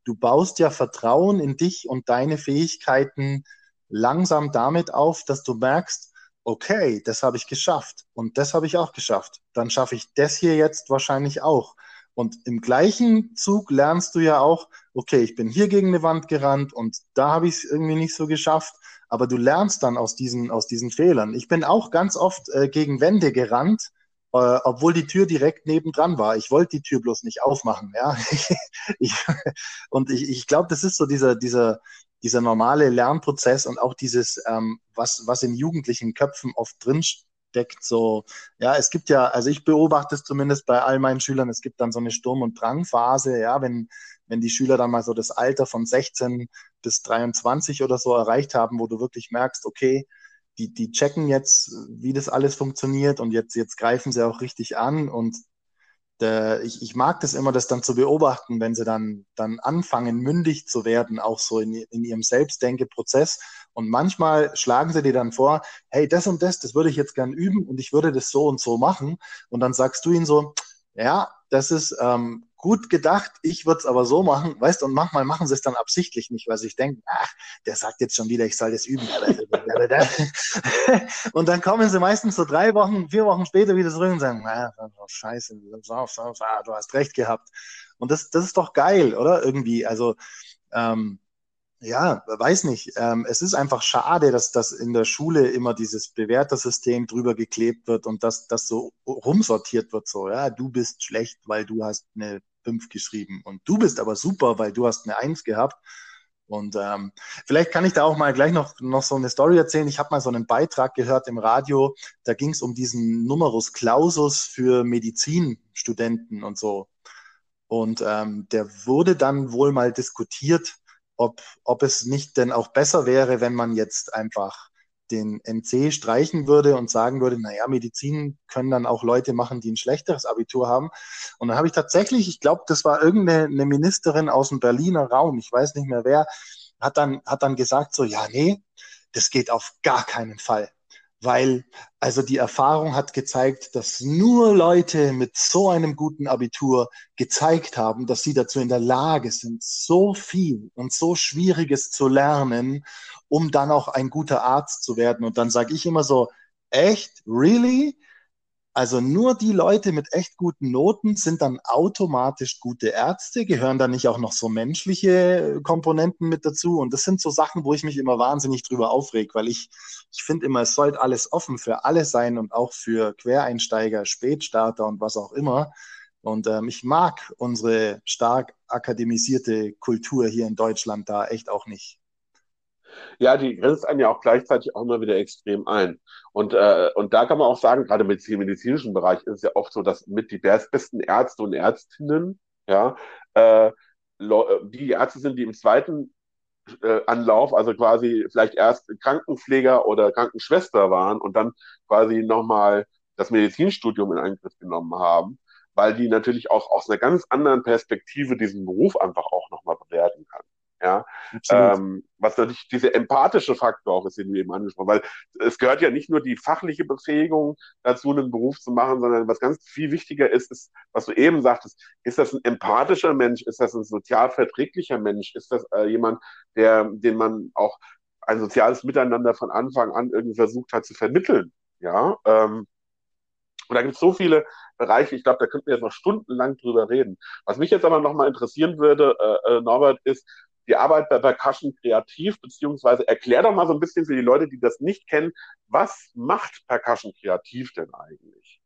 du baust ja Vertrauen in dich und deine Fähigkeiten langsam damit auf, dass du merkst, okay, das habe ich geschafft und das habe ich auch geschafft. Dann schaffe ich das hier jetzt wahrscheinlich auch. Und im gleichen Zug lernst du ja auch, okay, ich bin hier gegen eine Wand gerannt und da habe ich es irgendwie nicht so geschafft aber du lernst dann aus diesen, aus diesen Fehlern. Ich bin auch ganz oft äh, gegen Wände gerannt, äh, obwohl die Tür direkt nebendran war. Ich wollte die Tür bloß nicht aufmachen. Ja? ich, und ich, ich glaube, das ist so dieser, dieser, dieser normale Lernprozess und auch dieses, ähm, was, was in jugendlichen Köpfen oft drinsteckt. so, ja, es gibt ja, also ich beobachte es zumindest bei all meinen Schülern, es gibt dann so eine Sturm- und Drangphase, ja, wenn, wenn die Schüler dann mal so das Alter von 16 bis 23 oder so erreicht haben, wo du wirklich merkst, okay, die, die checken jetzt, wie das alles funktioniert und jetzt, jetzt greifen sie auch richtig an und der, ich, ich mag das immer, das dann zu beobachten, wenn sie dann, dann anfangen, mündig zu werden, auch so in, in ihrem Selbstdenkeprozess. Und manchmal schlagen sie dir dann vor, hey, das und das, das würde ich jetzt gern üben und ich würde das so und so machen. Und dann sagst du ihnen so, ja, das ist ähm, gut gedacht, ich würde es aber so machen, weißt und manchmal machen sie es dann absichtlich nicht, weil sie sich denken, ach, der sagt jetzt schon wieder, ich soll das üben. und dann kommen sie meistens so drei Wochen, vier Wochen später wieder zurück und sagen, ah, scheiße, du hast recht gehabt. Und das, das ist doch geil, oder? Irgendwie, also ähm, ja, weiß nicht. Ähm, es ist einfach schade, dass das in der Schule immer dieses Bewertersystem drüber geklebt wird und dass das so rumsortiert wird. So, ja, du bist schlecht, weil du hast eine 5 geschrieben und du bist aber super, weil du hast eine 1 gehabt. Und ähm, vielleicht kann ich da auch mal gleich noch, noch so eine Story erzählen. Ich habe mal so einen Beitrag gehört im Radio, da ging es um diesen Numerus Clausus für Medizinstudenten und so. Und ähm, der wurde dann wohl mal diskutiert ob, ob es nicht denn auch besser wäre, wenn man jetzt einfach den NC streichen würde und sagen würde, naja, Medizin können dann auch Leute machen, die ein schlechteres Abitur haben. Und dann habe ich tatsächlich, ich glaube, das war irgendeine Ministerin aus dem Berliner Raum, ich weiß nicht mehr wer, hat dann, hat dann gesagt so, ja, nee, das geht auf gar keinen Fall weil also die Erfahrung hat gezeigt, dass nur Leute mit so einem guten Abitur gezeigt haben, dass sie dazu in der Lage sind, so viel und so Schwieriges zu lernen, um dann auch ein guter Arzt zu werden. Und dann sage ich immer so, echt, really? Also nur die Leute mit echt guten Noten sind dann automatisch gute Ärzte, gehören da nicht auch noch so menschliche Komponenten mit dazu. Und das sind so Sachen, wo ich mich immer wahnsinnig drüber aufreg, weil ich, ich finde immer, es sollte alles offen für alle sein und auch für Quereinsteiger, Spätstarter und was auch immer. Und ähm, ich mag unsere stark akademisierte Kultur hier in Deutschland da echt auch nicht. Ja, die grenzt einen ja auch gleichzeitig auch immer wieder extrem ein. Und, äh, und da kann man auch sagen, gerade dem medizinischen Bereich ist es ja oft so, dass mit die besten Ärzte und Ärztinnen, ja, äh, die Ärzte sind, die im zweiten äh, Anlauf, also quasi vielleicht erst Krankenpfleger oder Krankenschwester waren und dann quasi nochmal das Medizinstudium in Angriff genommen haben, weil die natürlich auch aus einer ganz anderen Perspektive diesen Beruf einfach auch nochmal. Ja, ähm, was natürlich dieser empathische Faktor auch ist, den du eben angesprochen hast, weil es gehört ja nicht nur die fachliche Befähigung dazu, einen Beruf zu machen, sondern was ganz viel wichtiger ist, ist, was du eben sagtest, ist das ein empathischer Mensch, ist das ein sozial verträglicher Mensch, ist das äh, jemand, der, den man auch ein soziales Miteinander von Anfang an irgendwie versucht hat zu vermitteln, ja, ähm, und da gibt es so viele Bereiche, ich glaube, da könnten wir jetzt noch stundenlang drüber reden. Was mich jetzt aber nochmal interessieren würde, äh, äh, Norbert, ist die Arbeit bei Percussion Kreativ, beziehungsweise erklär doch mal so ein bisschen für die Leute, die das nicht kennen, was macht Percussion Kreativ denn eigentlich?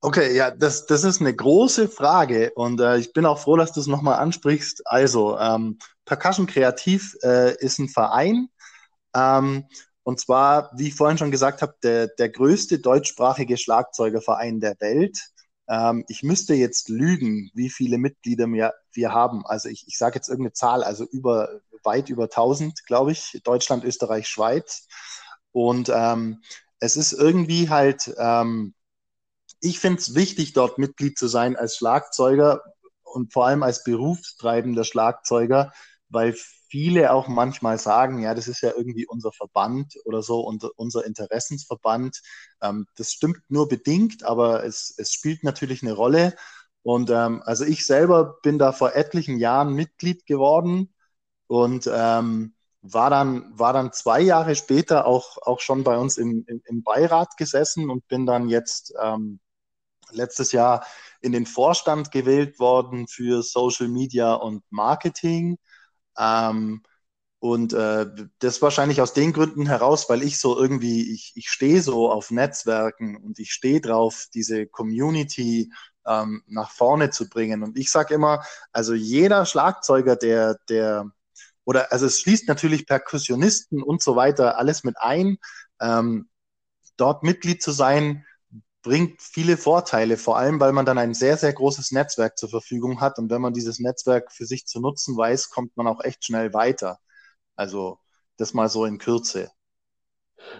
Okay, ja, das, das ist eine große Frage und äh, ich bin auch froh, dass du es nochmal ansprichst. Also, ähm, Percussion Kreativ äh, ist ein Verein ähm, und zwar, wie ich vorhin schon gesagt habe, der, der größte deutschsprachige Schlagzeugerverein der Welt. Ähm, ich müsste jetzt lügen, wie viele Mitglieder wir, wir haben. Also ich, ich sage jetzt irgendeine Zahl, also über, weit über 1000, glaube ich. Deutschland, Österreich, Schweiz. Und ähm, es ist irgendwie halt, ähm, ich finde es wichtig, dort Mitglied zu sein als Schlagzeuger und vor allem als berufstreibender Schlagzeuger, weil viele auch manchmal sagen, ja, das ist ja irgendwie unser Verband oder so, unser, unser Interessensverband. Ähm, das stimmt nur bedingt, aber es, es spielt natürlich eine Rolle. Und ähm, also ich selber bin da vor etlichen Jahren Mitglied geworden und ähm, war dann, war dann zwei Jahre später auch, auch schon bei uns im, im, im Beirat gesessen und bin dann jetzt ähm, letztes Jahr in den Vorstand gewählt worden für Social Media und Marketing. Ähm, und äh, das wahrscheinlich aus den Gründen heraus, weil ich so irgendwie, ich, ich stehe so auf Netzwerken und ich stehe drauf, diese Community ähm, nach vorne zu bringen. Und ich sage immer, also jeder Schlagzeuger, der, der, oder also es schließt natürlich Perkussionisten und so weiter alles mit ein, ähm, dort Mitglied zu sein, bringt viele Vorteile, vor allem weil man dann ein sehr, sehr großes Netzwerk zur Verfügung hat. Und wenn man dieses Netzwerk für sich zu nutzen weiß, kommt man auch echt schnell weiter. Also das mal so in Kürze.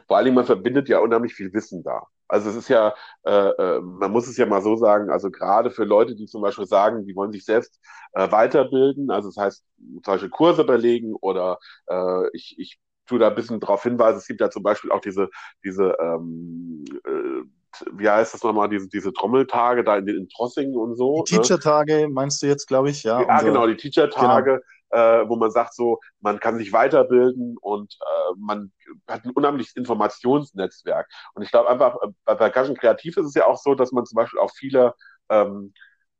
Vor Dingen, man verbindet ja unheimlich viel Wissen da. Also es ist ja, äh, äh man muss es ja mal so sagen, also gerade für Leute, die zum Beispiel sagen, die wollen sich selbst äh, weiterbilden, also das heißt, solche Kurse belegen oder äh, ich, ich tue da ein bisschen darauf hinweisen, es gibt ja zum Beispiel auch diese, diese ähm, äh, wie heißt das nochmal, diese, diese Trommeltage da in, in Trossingen und so. Die ne? Teacher-Tage meinst du jetzt, glaube ich, ja. Ja, unser, genau, die Teacher-Tage, genau. äh, wo man sagt so, man kann sich weiterbilden und äh, man hat ein unheimliches Informationsnetzwerk. Und ich glaube einfach, äh, bei Percussion Kreativ ist es ja auch so, dass man zum Beispiel auch viele ähm,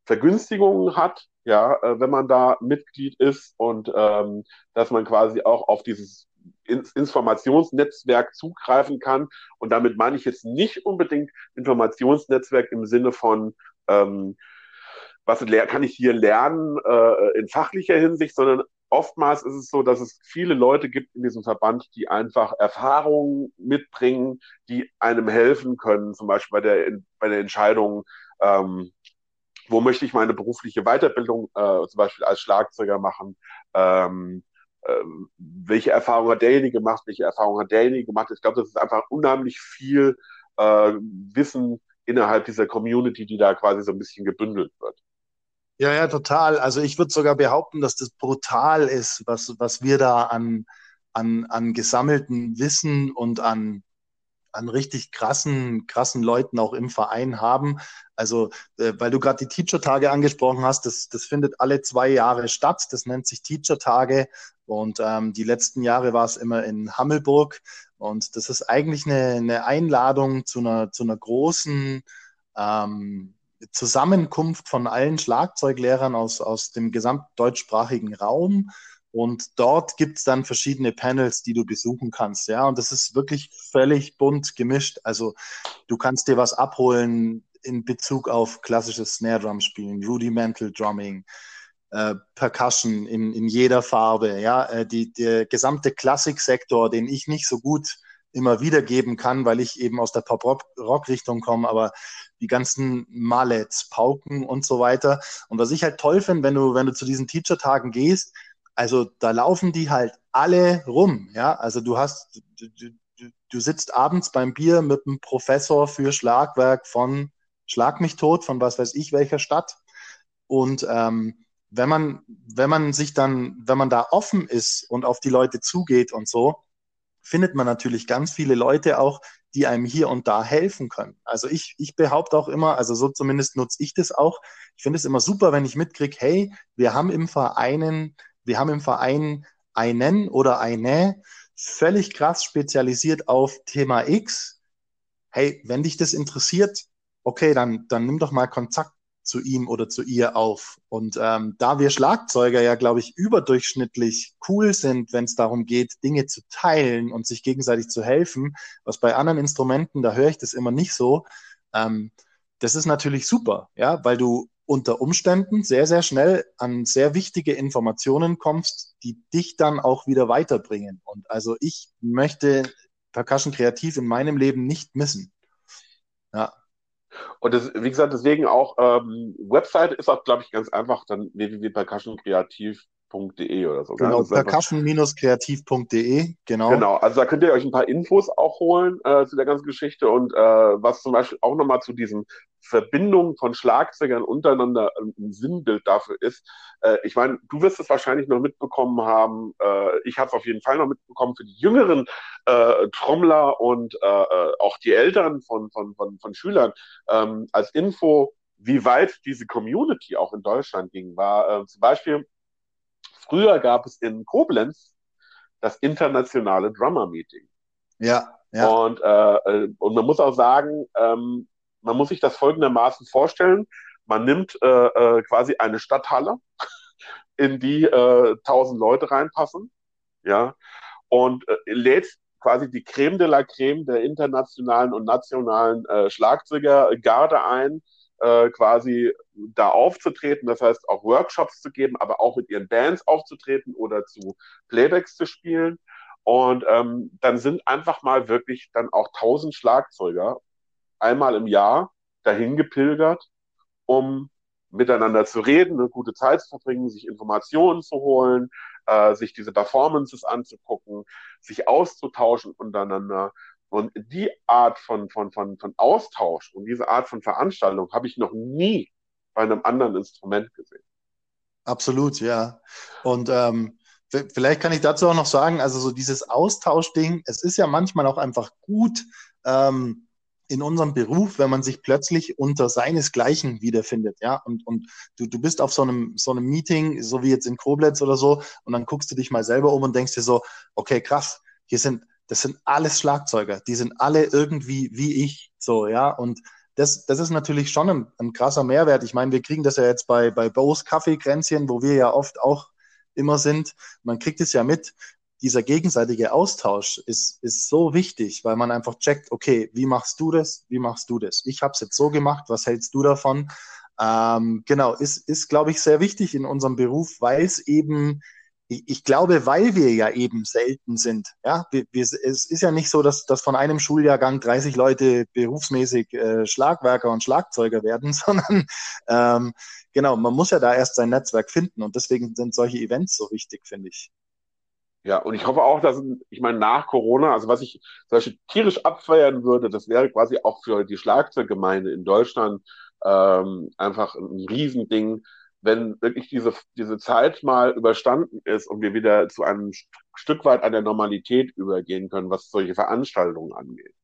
Vergünstigungen hat, ja, äh, wenn man da Mitglied ist und ähm, dass man quasi auch auf dieses ins Informationsnetzwerk zugreifen kann. Und damit meine ich jetzt nicht unbedingt Informationsnetzwerk im Sinne von, ähm, was kann ich hier lernen äh, in fachlicher Hinsicht, sondern oftmals ist es so, dass es viele Leute gibt in diesem Verband, die einfach Erfahrungen mitbringen, die einem helfen können, zum Beispiel bei der, bei der Entscheidung, ähm, wo möchte ich meine berufliche Weiterbildung äh, zum Beispiel als Schlagzeuger machen, ähm, ähm, welche Erfahrung hat derjenige gemacht, welche Erfahrung hat derjenige gemacht. Ich glaube, das ist einfach unheimlich viel äh, Wissen innerhalb dieser Community, die da quasi so ein bisschen gebündelt wird. Ja, ja, total. Also ich würde sogar behaupten, dass das brutal ist, was, was wir da an, an, an gesammelten Wissen und an, an richtig krassen, krassen Leuten auch im Verein haben. Also, äh, weil du gerade die Teacher-Tage angesprochen hast, das, das findet alle zwei Jahre statt. Das nennt sich Teacher-Tage. Und ähm, die letzten Jahre war es immer in Hammelburg. Und das ist eigentlich eine, eine Einladung zu einer, zu einer großen ähm, Zusammenkunft von allen Schlagzeuglehrern aus, aus dem gesamtdeutschsprachigen Raum. Und dort gibt es dann verschiedene Panels, die du besuchen kannst. Ja, und das ist wirklich völlig bunt gemischt. Also du kannst dir was abholen in Bezug auf klassisches Snare Drum spielen, Rudimental Drumming, äh, Percussion in, in jeder Farbe. Ja, äh, die, der gesamte Klassiksektor, den ich nicht so gut immer wiedergeben kann, weil ich eben aus der Pop-Rock-Richtung komme, aber die ganzen Mallets, Pauken und so weiter. Und was ich halt toll finde, wenn du, wenn du zu diesen Teacher-Tagen gehst, also da laufen die halt alle rum, ja. Also du hast, du, du, du sitzt abends beim Bier mit einem Professor für Schlagwerk von Schlag mich tot, von was weiß ich welcher Stadt. Und ähm, wenn man, wenn man sich dann, wenn man da offen ist und auf die Leute zugeht und so, findet man natürlich ganz viele Leute auch, die einem hier und da helfen können. Also ich, ich behaupte auch immer, also so zumindest nutze ich das auch. Ich finde es immer super, wenn ich mitkriege, hey, wir haben im Verein, wir haben im Verein einen oder eine völlig krass spezialisiert auf Thema X. Hey, wenn dich das interessiert, okay, dann, dann nimm doch mal Kontakt zu ihm oder zu ihr auf. Und ähm, da wir Schlagzeuger ja, glaube ich, überdurchschnittlich cool sind, wenn es darum geht, Dinge zu teilen und sich gegenseitig zu helfen, was bei anderen Instrumenten, da höre ich das immer nicht so, ähm, das ist natürlich super, ja, weil du unter Umständen sehr, sehr schnell an sehr wichtige Informationen kommst, die dich dann auch wieder weiterbringen. Und also ich möchte Percussion kreativ in meinem Leben nicht missen. Ja. Und das, wie gesagt, deswegen auch ähm, Website ist auch, glaube ich, ganz einfach dann www.percussionkreativ.de oder so. Genau, percussion-kreativ.de, genau. Genau, also da könnt ihr euch ein paar Infos auch holen äh, zu der ganzen Geschichte und äh, was zum Beispiel auch nochmal zu diesem Verbindung von Schlagzeugern untereinander ein Sinnbild dafür ist. Äh, ich meine, du wirst es wahrscheinlich noch mitbekommen haben. Äh, ich habe es auf jeden Fall noch mitbekommen für die jüngeren äh, Trommler und äh, auch die Eltern von, von, von, von Schülern ähm, als Info, wie weit diese Community auch in Deutschland ging, war äh, zum Beispiel, früher gab es in Koblenz das internationale Drummer Meeting. Ja, ja. Und, äh, und man muss auch sagen, ähm, man muss sich das folgendermaßen vorstellen. Man nimmt äh, äh, quasi eine Stadthalle, in die äh, 1000 Leute reinpassen, ja, und äh, lädt quasi die Creme de la Creme der internationalen und nationalen äh, Schlagzeugergarde ein, äh, quasi da aufzutreten, das heißt auch Workshops zu geben, aber auch mit ihren Bands aufzutreten oder zu Playbacks zu spielen. Und ähm, dann sind einfach mal wirklich dann auch 1000 Schlagzeuger einmal im Jahr dahin gepilgert, um miteinander zu reden, eine gute Zeit zu verbringen, sich Informationen zu holen, äh, sich diese Performances anzugucken, sich auszutauschen untereinander. Und die Art von, von, von, von Austausch und diese Art von Veranstaltung habe ich noch nie bei einem anderen Instrument gesehen. Absolut, ja. Und ähm, vielleicht kann ich dazu auch noch sagen, also so dieses Austauschding, es ist ja manchmal auch einfach gut, ähm, in unserem Beruf, wenn man sich plötzlich unter seinesgleichen wiederfindet, ja, und, und du, du bist auf so einem, so einem Meeting, so wie jetzt in Koblenz oder so, und dann guckst du dich mal selber um und denkst dir so, okay, krass, hier sind, das sind alles Schlagzeuger, die sind alle irgendwie wie ich, so, ja, und das, das ist natürlich schon ein, ein krasser Mehrwert. Ich meine, wir kriegen das ja jetzt bei, bei Bose Kaffeekränzchen, wo wir ja oft auch immer sind. Man kriegt es ja mit, dieser gegenseitige Austausch ist, ist so wichtig, weil man einfach checkt, okay, wie machst du das? Wie machst du das? Ich habe es jetzt so gemacht, was hältst du davon? Ähm, genau, ist, ist glaube ich, sehr wichtig in unserem Beruf, weil es eben, ich, ich, glaube, weil wir ja eben selten sind. Ja, wir, wir, es ist ja nicht so, dass, dass von einem Schuljahrgang 30 Leute berufsmäßig äh, Schlagwerker und Schlagzeuger werden, sondern ähm, genau, man muss ja da erst sein Netzwerk finden und deswegen sind solche Events so wichtig, finde ich. Ja, und ich hoffe auch, dass, ich meine, nach Corona, also was ich zum Beispiel tierisch abfeiern würde, das wäre quasi auch für die Schlagzeuggemeinde in Deutschland ähm, einfach ein Riesending, wenn wirklich diese, diese Zeit mal überstanden ist und wir wieder zu einem Stück weit an der Normalität übergehen können, was solche Veranstaltungen angeht.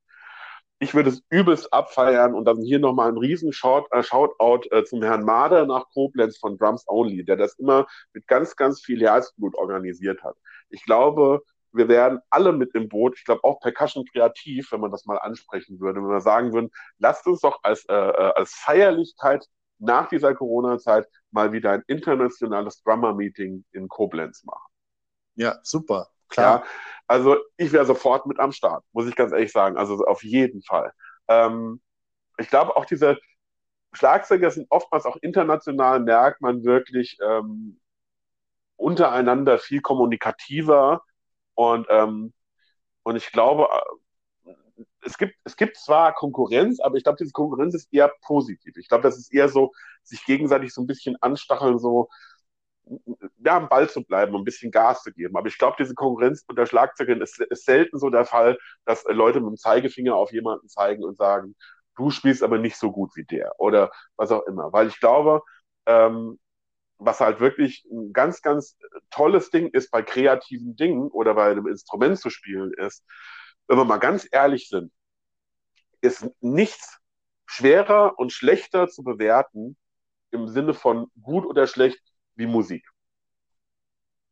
Ich würde es übelst abfeiern und dann hier nochmal ein riesen äh, Shoutout äh, zum Herrn Mader nach Koblenz von Drums Only, der das immer mit ganz, ganz viel Herzblut organisiert hat. Ich glaube, wir werden alle mit im Boot. Ich glaube auch Percussion kreativ, wenn man das mal ansprechen würde, wenn wir sagen würden, lasst uns doch als, äh, äh als Feierlichkeit nach dieser Corona-Zeit mal wieder ein internationales Drummer-Meeting in Koblenz machen. Ja, super. Klar. Ja, also ich wäre sofort mit am Start, muss ich ganz ehrlich sagen. Also auf jeden Fall. Ähm, ich glaube auch diese Schlagzeuger sind oftmals auch international, merkt man wirklich, ähm, untereinander viel kommunikativer und, ähm, und ich glaube, es gibt, es gibt zwar Konkurrenz, aber ich glaube, diese Konkurrenz ist eher positiv. Ich glaube, das ist eher so, sich gegenseitig so ein bisschen anstacheln, so ja, am Ball zu bleiben, ein bisschen Gas zu geben. Aber ich glaube, diese Konkurrenz unter Schlagzeugern ist, ist selten so der Fall, dass Leute mit dem Zeigefinger auf jemanden zeigen und sagen, du spielst aber nicht so gut wie der oder was auch immer. Weil ich glaube, ähm, was halt wirklich ein ganz, ganz tolles Ding ist bei kreativen Dingen oder bei einem Instrument zu spielen, ist, wenn wir mal ganz ehrlich sind, ist nichts schwerer und schlechter zu bewerten im Sinne von gut oder schlecht wie Musik.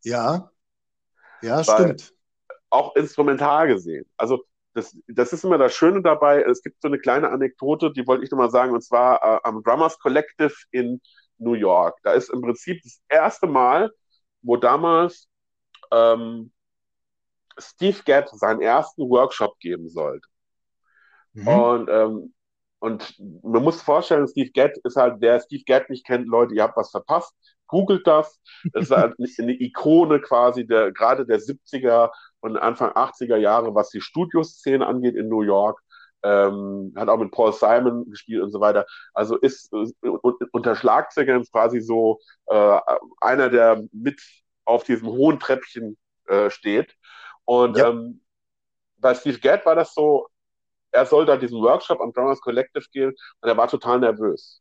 Ja, ja, Weil stimmt. Auch instrumental gesehen. Also das, das ist immer das Schöne dabei. Es gibt so eine kleine Anekdote, die wollte ich nochmal sagen, und zwar äh, am Drummers Collective in New York. Da ist im Prinzip das erste Mal, wo damals ähm, Steve Gadd seinen ersten Workshop geben sollte. Mhm. Und, ähm, und man muss vorstellen, Steve Gadd ist halt, wer Steve Gadd nicht kennt, Leute, ihr habt was verpasst. Googelt das. Das ist halt eine Ikone quasi der, gerade der 70er und Anfang 80er Jahre, was die Studioszene angeht in New York. Ähm, hat auch mit Paul Simon gespielt und so weiter. Also ist äh, unter Schlagzeugern quasi so äh, einer, der mit auf diesem hohen Treppchen äh, steht. Und ja. ähm, bei Steve Gadd war das so, er soll da diesen Workshop am Drummers Collective gehen und er war total nervös.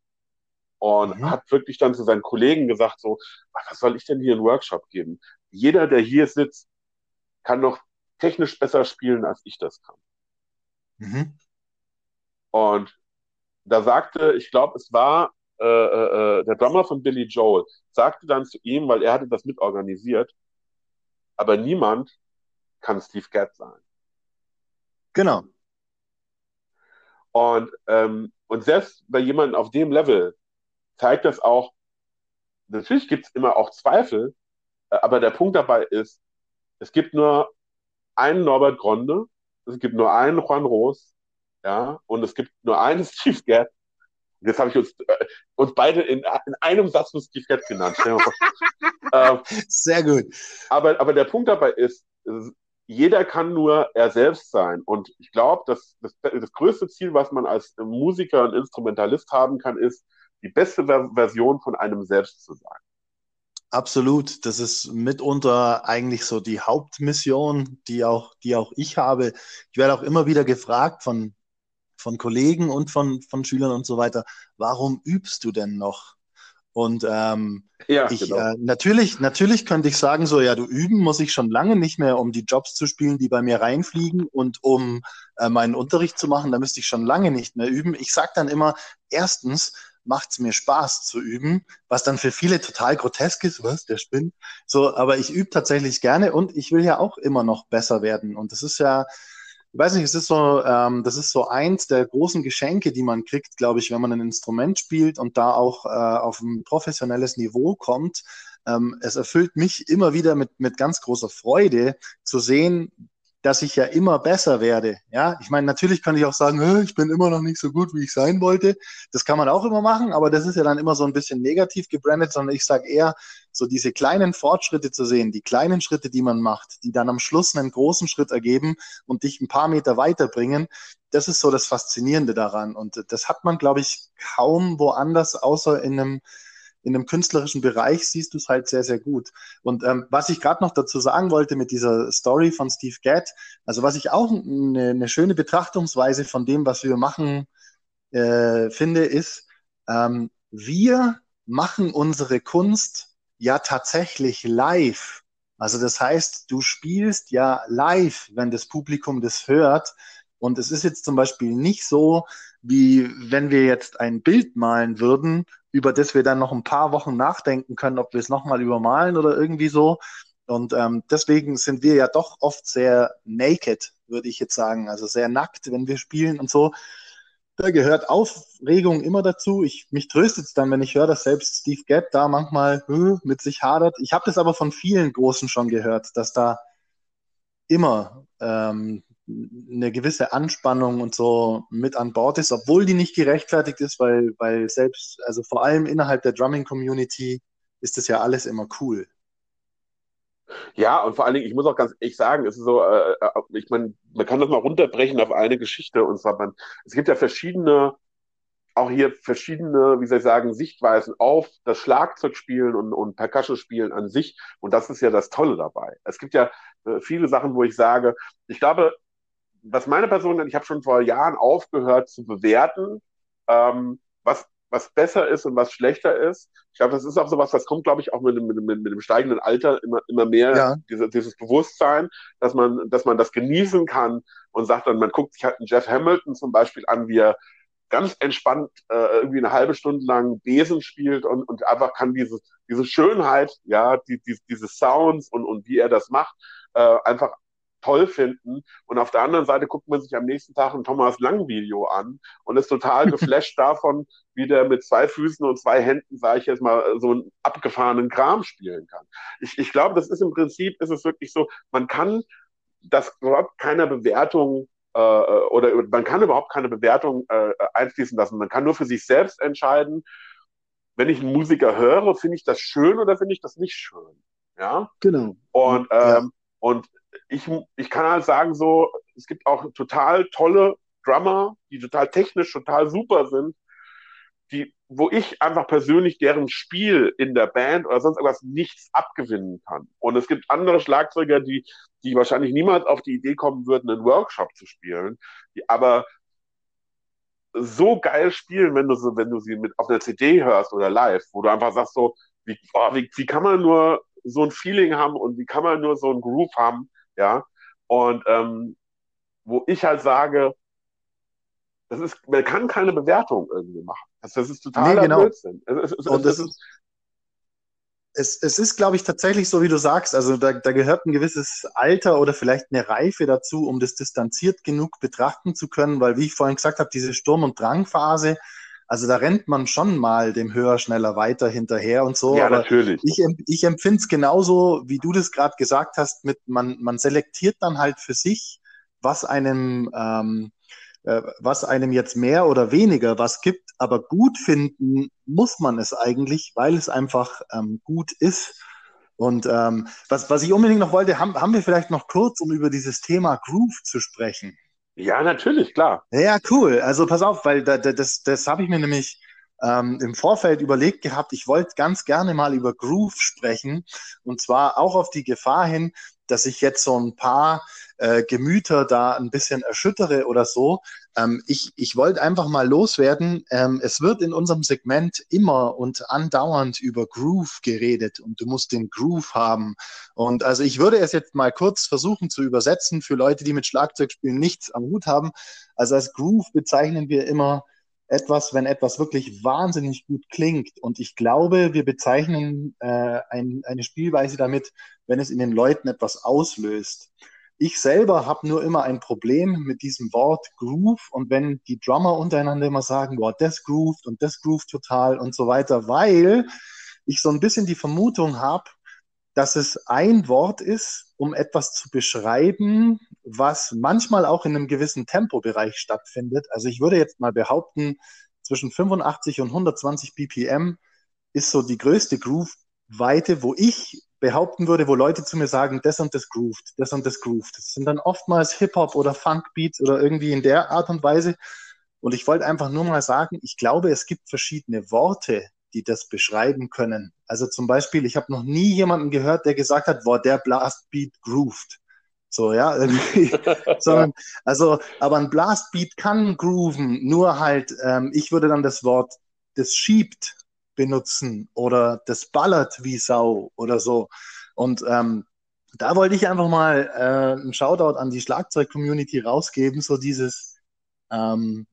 Und mhm. hat wirklich dann zu seinen Kollegen gesagt, so, was soll ich denn hier einen Workshop geben? Jeder, der hier sitzt, kann noch technisch besser spielen, als ich das kann. Mhm. Und da sagte, ich glaube, es war äh, äh, der Drummer von Billy Joel, sagte dann zu ihm, weil er hatte das mitorganisiert, aber niemand kann Steve Gadd sein. Genau. Und, ähm, und selbst bei jemandem auf dem Level zeigt das auch, natürlich gibt es immer auch Zweifel, äh, aber der Punkt dabei ist, es gibt nur einen Norbert Gronde, es gibt nur einen Juan Roos, ja, und es gibt nur einen Steve Gadd. Jetzt habe ich uns, äh, uns beide in, in einem Satz mit Steve Gadd genannt. ähm, Sehr gut. Aber, aber der Punkt dabei ist, jeder kann nur er selbst sein. Und ich glaube, dass das, das größte Ziel, was man als Musiker und Instrumentalist haben kann, ist, die beste Version von einem selbst zu sein. Absolut. Das ist mitunter eigentlich so die Hauptmission, die auch, die auch ich habe. Ich werde auch immer wieder gefragt von, von Kollegen und von, von Schülern und so weiter, warum übst du denn noch? Und ähm, ja, ich, genau. äh, natürlich, natürlich könnte ich sagen, so ja, du üben muss ich schon lange nicht mehr, um die Jobs zu spielen, die bei mir reinfliegen und um äh, meinen Unterricht zu machen, da müsste ich schon lange nicht mehr üben. Ich sage dann immer, erstens, macht es mir Spaß zu üben, was dann für viele total grotesk ist, was, der spinnt. So, aber ich übe tatsächlich gerne und ich will ja auch immer noch besser werden. Und das ist ja, ich weiß nicht, es ist so, ähm, das ist so eins der großen Geschenke, die man kriegt, glaube ich, wenn man ein Instrument spielt und da auch äh, auf ein professionelles Niveau kommt. Ähm, es erfüllt mich immer wieder mit, mit ganz großer Freude zu sehen, dass ich ja immer besser werde. Ja, ich meine, natürlich kann ich auch sagen, ich bin immer noch nicht so gut, wie ich sein wollte. Das kann man auch immer machen, aber das ist ja dann immer so ein bisschen negativ gebrandet, sondern ich sage eher, so diese kleinen Fortschritte zu sehen, die kleinen Schritte, die man macht, die dann am Schluss einen großen Schritt ergeben und dich ein paar Meter weiterbringen, das ist so das Faszinierende daran. Und das hat man, glaube ich, kaum woanders, außer in einem in einem künstlerischen Bereich siehst du es halt sehr, sehr gut. Und ähm, was ich gerade noch dazu sagen wollte mit dieser Story von Steve Gadd, also was ich auch eine, eine schöne Betrachtungsweise von dem, was wir machen, äh, finde, ist, ähm, wir machen unsere Kunst ja tatsächlich live. Also das heißt, du spielst ja live, wenn das Publikum das hört. Und es ist jetzt zum Beispiel nicht so, wie wenn wir jetzt ein Bild malen würden, über das wir dann noch ein paar Wochen nachdenken können, ob wir es nochmal übermalen oder irgendwie so. Und ähm, deswegen sind wir ja doch oft sehr naked, würde ich jetzt sagen. Also sehr nackt, wenn wir spielen und so. Da gehört Aufregung immer dazu. Ich, mich tröstet es dann, wenn ich höre, dass selbst Steve Gadd da manchmal äh, mit sich hadert. Ich habe das aber von vielen Großen schon gehört, dass da immer ähm, eine gewisse Anspannung und so mit an Bord ist, obwohl die nicht gerechtfertigt ist, weil, weil selbst, also vor allem innerhalb der Drumming-Community ist das ja alles immer cool. Ja, und vor allen Dingen, ich muss auch ganz ehrlich sagen, es ist so, äh, äh ich meine, man kann das mal runterbrechen auf eine Geschichte und zwar, man, es gibt ja verschiedene, auch hier verschiedene, wie soll ich sagen, Sichtweisen auf das Schlagzeugspielen und, und Percussion-Spielen an sich und das ist ja das Tolle dabei. Es gibt ja äh, viele Sachen, wo ich sage, ich glaube, was meine Person, ich habe schon vor Jahren aufgehört zu bewerten, ähm, was was besser ist und was schlechter ist. Ich glaube, das ist auch sowas, das kommt, glaube ich, auch mit, mit, mit, mit dem steigenden Alter immer, immer mehr, ja. diese, dieses Bewusstsein, dass man, dass man das genießen kann und sagt dann, man guckt sich halt einen Jeff Hamilton zum Beispiel an, wie er ganz entspannt äh, irgendwie eine halbe Stunde lang Besen spielt und, und einfach kann diese, diese Schönheit, ja, die, die, diese Sounds und, und wie er das macht, äh, einfach toll finden. Und auf der anderen Seite guckt man sich am nächsten Tag ein Thomas Lang Video an und ist total geflasht davon, wie der mit zwei Füßen und zwei Händen, sage ich jetzt mal, so einen abgefahrenen Kram spielen kann. Ich, ich glaube, das ist im Prinzip, ist es wirklich so, man kann das überhaupt keiner Bewertung äh, oder man kann überhaupt keine Bewertung äh, einfließen lassen. Man kann nur für sich selbst entscheiden, wenn ich einen Musiker höre, finde ich das schön oder finde ich das nicht schön. Ja. Genau. Und, ähm, ja. und ich, ich kann halt sagen, so, es gibt auch total tolle Drummer, die total technisch total super sind, die, wo ich einfach persönlich deren Spiel in der Band oder sonst irgendwas nichts abgewinnen kann. Und es gibt andere Schlagzeuger, die, die wahrscheinlich niemals auf die Idee kommen würden, einen Workshop zu spielen, die aber so geil spielen, wenn du sie, wenn du sie mit auf einer CD hörst oder live, wo du einfach sagst so, wie, oh, wie, wie kann man nur so ein Feeling haben und wie kann man nur so ein Groove haben, ja. Und ähm, wo ich halt sage, das ist, man kann keine Bewertung irgendwie machen. Das, das ist total nee, genau. Blödsinn. Es, es, und das ist, es, es ist, glaube ich, tatsächlich so, wie du sagst. Also da, da gehört ein gewisses Alter oder vielleicht eine Reife dazu, um das distanziert genug betrachten zu können, weil, wie ich vorhin gesagt habe, diese Sturm- und Drangphase, also da rennt man schon mal dem Höher, schneller, weiter hinterher und so. Ja, natürlich. Ich, ich empfinde es genauso, wie du das gerade gesagt hast, mit man, man selektiert dann halt für sich, was einem, ähm, äh, was einem jetzt mehr oder weniger was gibt, aber gut finden muss man es eigentlich, weil es einfach ähm, gut ist. Und ähm, was, was ich unbedingt noch wollte, haben, haben wir vielleicht noch kurz, um über dieses Thema Groove zu sprechen. Ja, natürlich, klar. Ja, cool. Also pass auf, weil da, da, das, das habe ich mir nämlich ähm, im Vorfeld überlegt gehabt, ich wollte ganz gerne mal über Groove sprechen. Und zwar auch auf die Gefahr hin, dass ich jetzt so ein paar äh, Gemüter da ein bisschen erschüttere oder so. Ähm, ich ich wollte einfach mal loswerden. Ähm, es wird in unserem Segment immer und andauernd über Groove geredet und du musst den Groove haben. Und also ich würde es jetzt mal kurz versuchen zu übersetzen für Leute, die mit Schlagzeugspielen nichts am Hut haben. Also als Groove bezeichnen wir immer etwas, wenn etwas wirklich wahnsinnig gut klingt. Und ich glaube, wir bezeichnen äh, ein, eine Spielweise damit, wenn es in den Leuten etwas auslöst. Ich selber habe nur immer ein Problem mit diesem Wort Groove und wenn die Drummer untereinander immer sagen, boah, das grooved und das grooved total und so weiter, weil ich so ein bisschen die Vermutung habe, dass es ein Wort ist, um etwas zu beschreiben, was manchmal auch in einem gewissen Tempobereich stattfindet. Also ich würde jetzt mal behaupten, zwischen 85 und 120 BPM ist so die größte Groove-Weite, wo ich behaupten würde, wo Leute zu mir sagen, das und das grooved, das und das grooved. Das sind dann oftmals Hip-Hop oder Funk-Beats oder irgendwie in der Art und Weise. Und ich wollte einfach nur mal sagen, ich glaube, es gibt verschiedene Worte, die das beschreiben können. Also zum Beispiel, ich habe noch nie jemanden gehört, der gesagt hat, boah, der Blastbeat grooved. So, ja. Sondern, also, aber ein Blastbeat kann grooven, nur halt, ähm, ich würde dann das Wort, das schiebt benutzen oder das ballert wie Sau oder so. Und ähm, da wollte ich einfach mal äh, einen Shoutout an die Schlagzeug-Community rausgeben, so dieses ähm,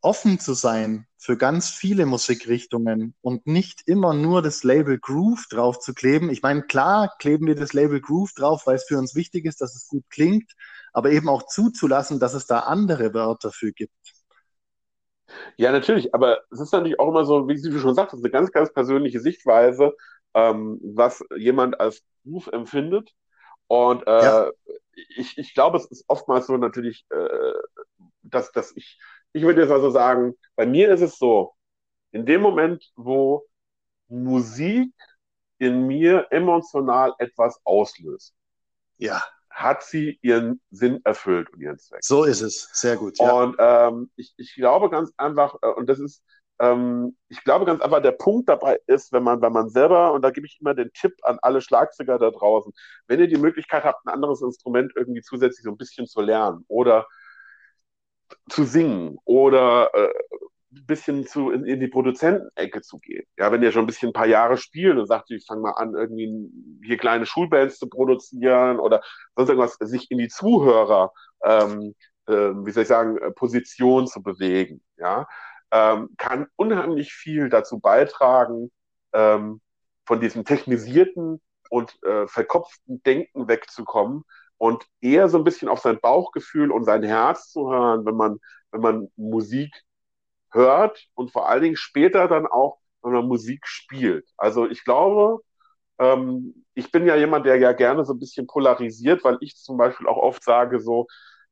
offen zu sein für ganz viele Musikrichtungen und nicht immer nur das Label Groove drauf zu kleben. Ich meine, klar kleben wir das Label Groove drauf, weil es für uns wichtig ist, dass es gut klingt, aber eben auch zuzulassen, dass es da andere Wörter für gibt. Ja, natürlich, aber es ist natürlich auch immer so, wie du schon sagst, eine ganz, ganz persönliche Sichtweise, ähm, was jemand als Beruf empfindet. Und äh, ja. ich, ich glaube, es ist oftmals so natürlich, äh, dass, dass ich, ich würde jetzt also sagen, bei mir ist es so, in dem Moment, wo Musik in mir emotional etwas auslöst. Ja hat sie ihren Sinn erfüllt und ihren Zweck. So ist es, sehr gut. Ja. Und ähm, ich, ich glaube ganz einfach, äh, und das ist, ähm, ich glaube ganz einfach, der Punkt dabei ist, wenn man, wenn man selber, und da gebe ich immer den Tipp an alle Schlagzeuger da draußen, wenn ihr die Möglichkeit habt, ein anderes Instrument irgendwie zusätzlich so ein bisschen zu lernen oder zu singen oder äh, ein bisschen zu, in, in die Produzentenecke zu gehen. Ja, wenn ihr schon ein bisschen ein paar Jahre spielt und sagt, ich fange mal an, irgendwie hier kleine Schulbands zu produzieren oder sonst irgendwas, sich in die Zuhörer, ähm, äh, wie soll ich sagen, äh, Position zu bewegen, ja, ähm, kann unheimlich viel dazu beitragen, ähm, von diesem technisierten und äh, verkopften Denken wegzukommen und eher so ein bisschen auf sein Bauchgefühl und sein Herz zu hören, wenn man, wenn man Musik hört und vor allen Dingen später dann auch, wenn man Musik spielt. Also ich glaube, ähm, ich bin ja jemand, der ja gerne so ein bisschen polarisiert, weil ich zum Beispiel auch oft sage, so,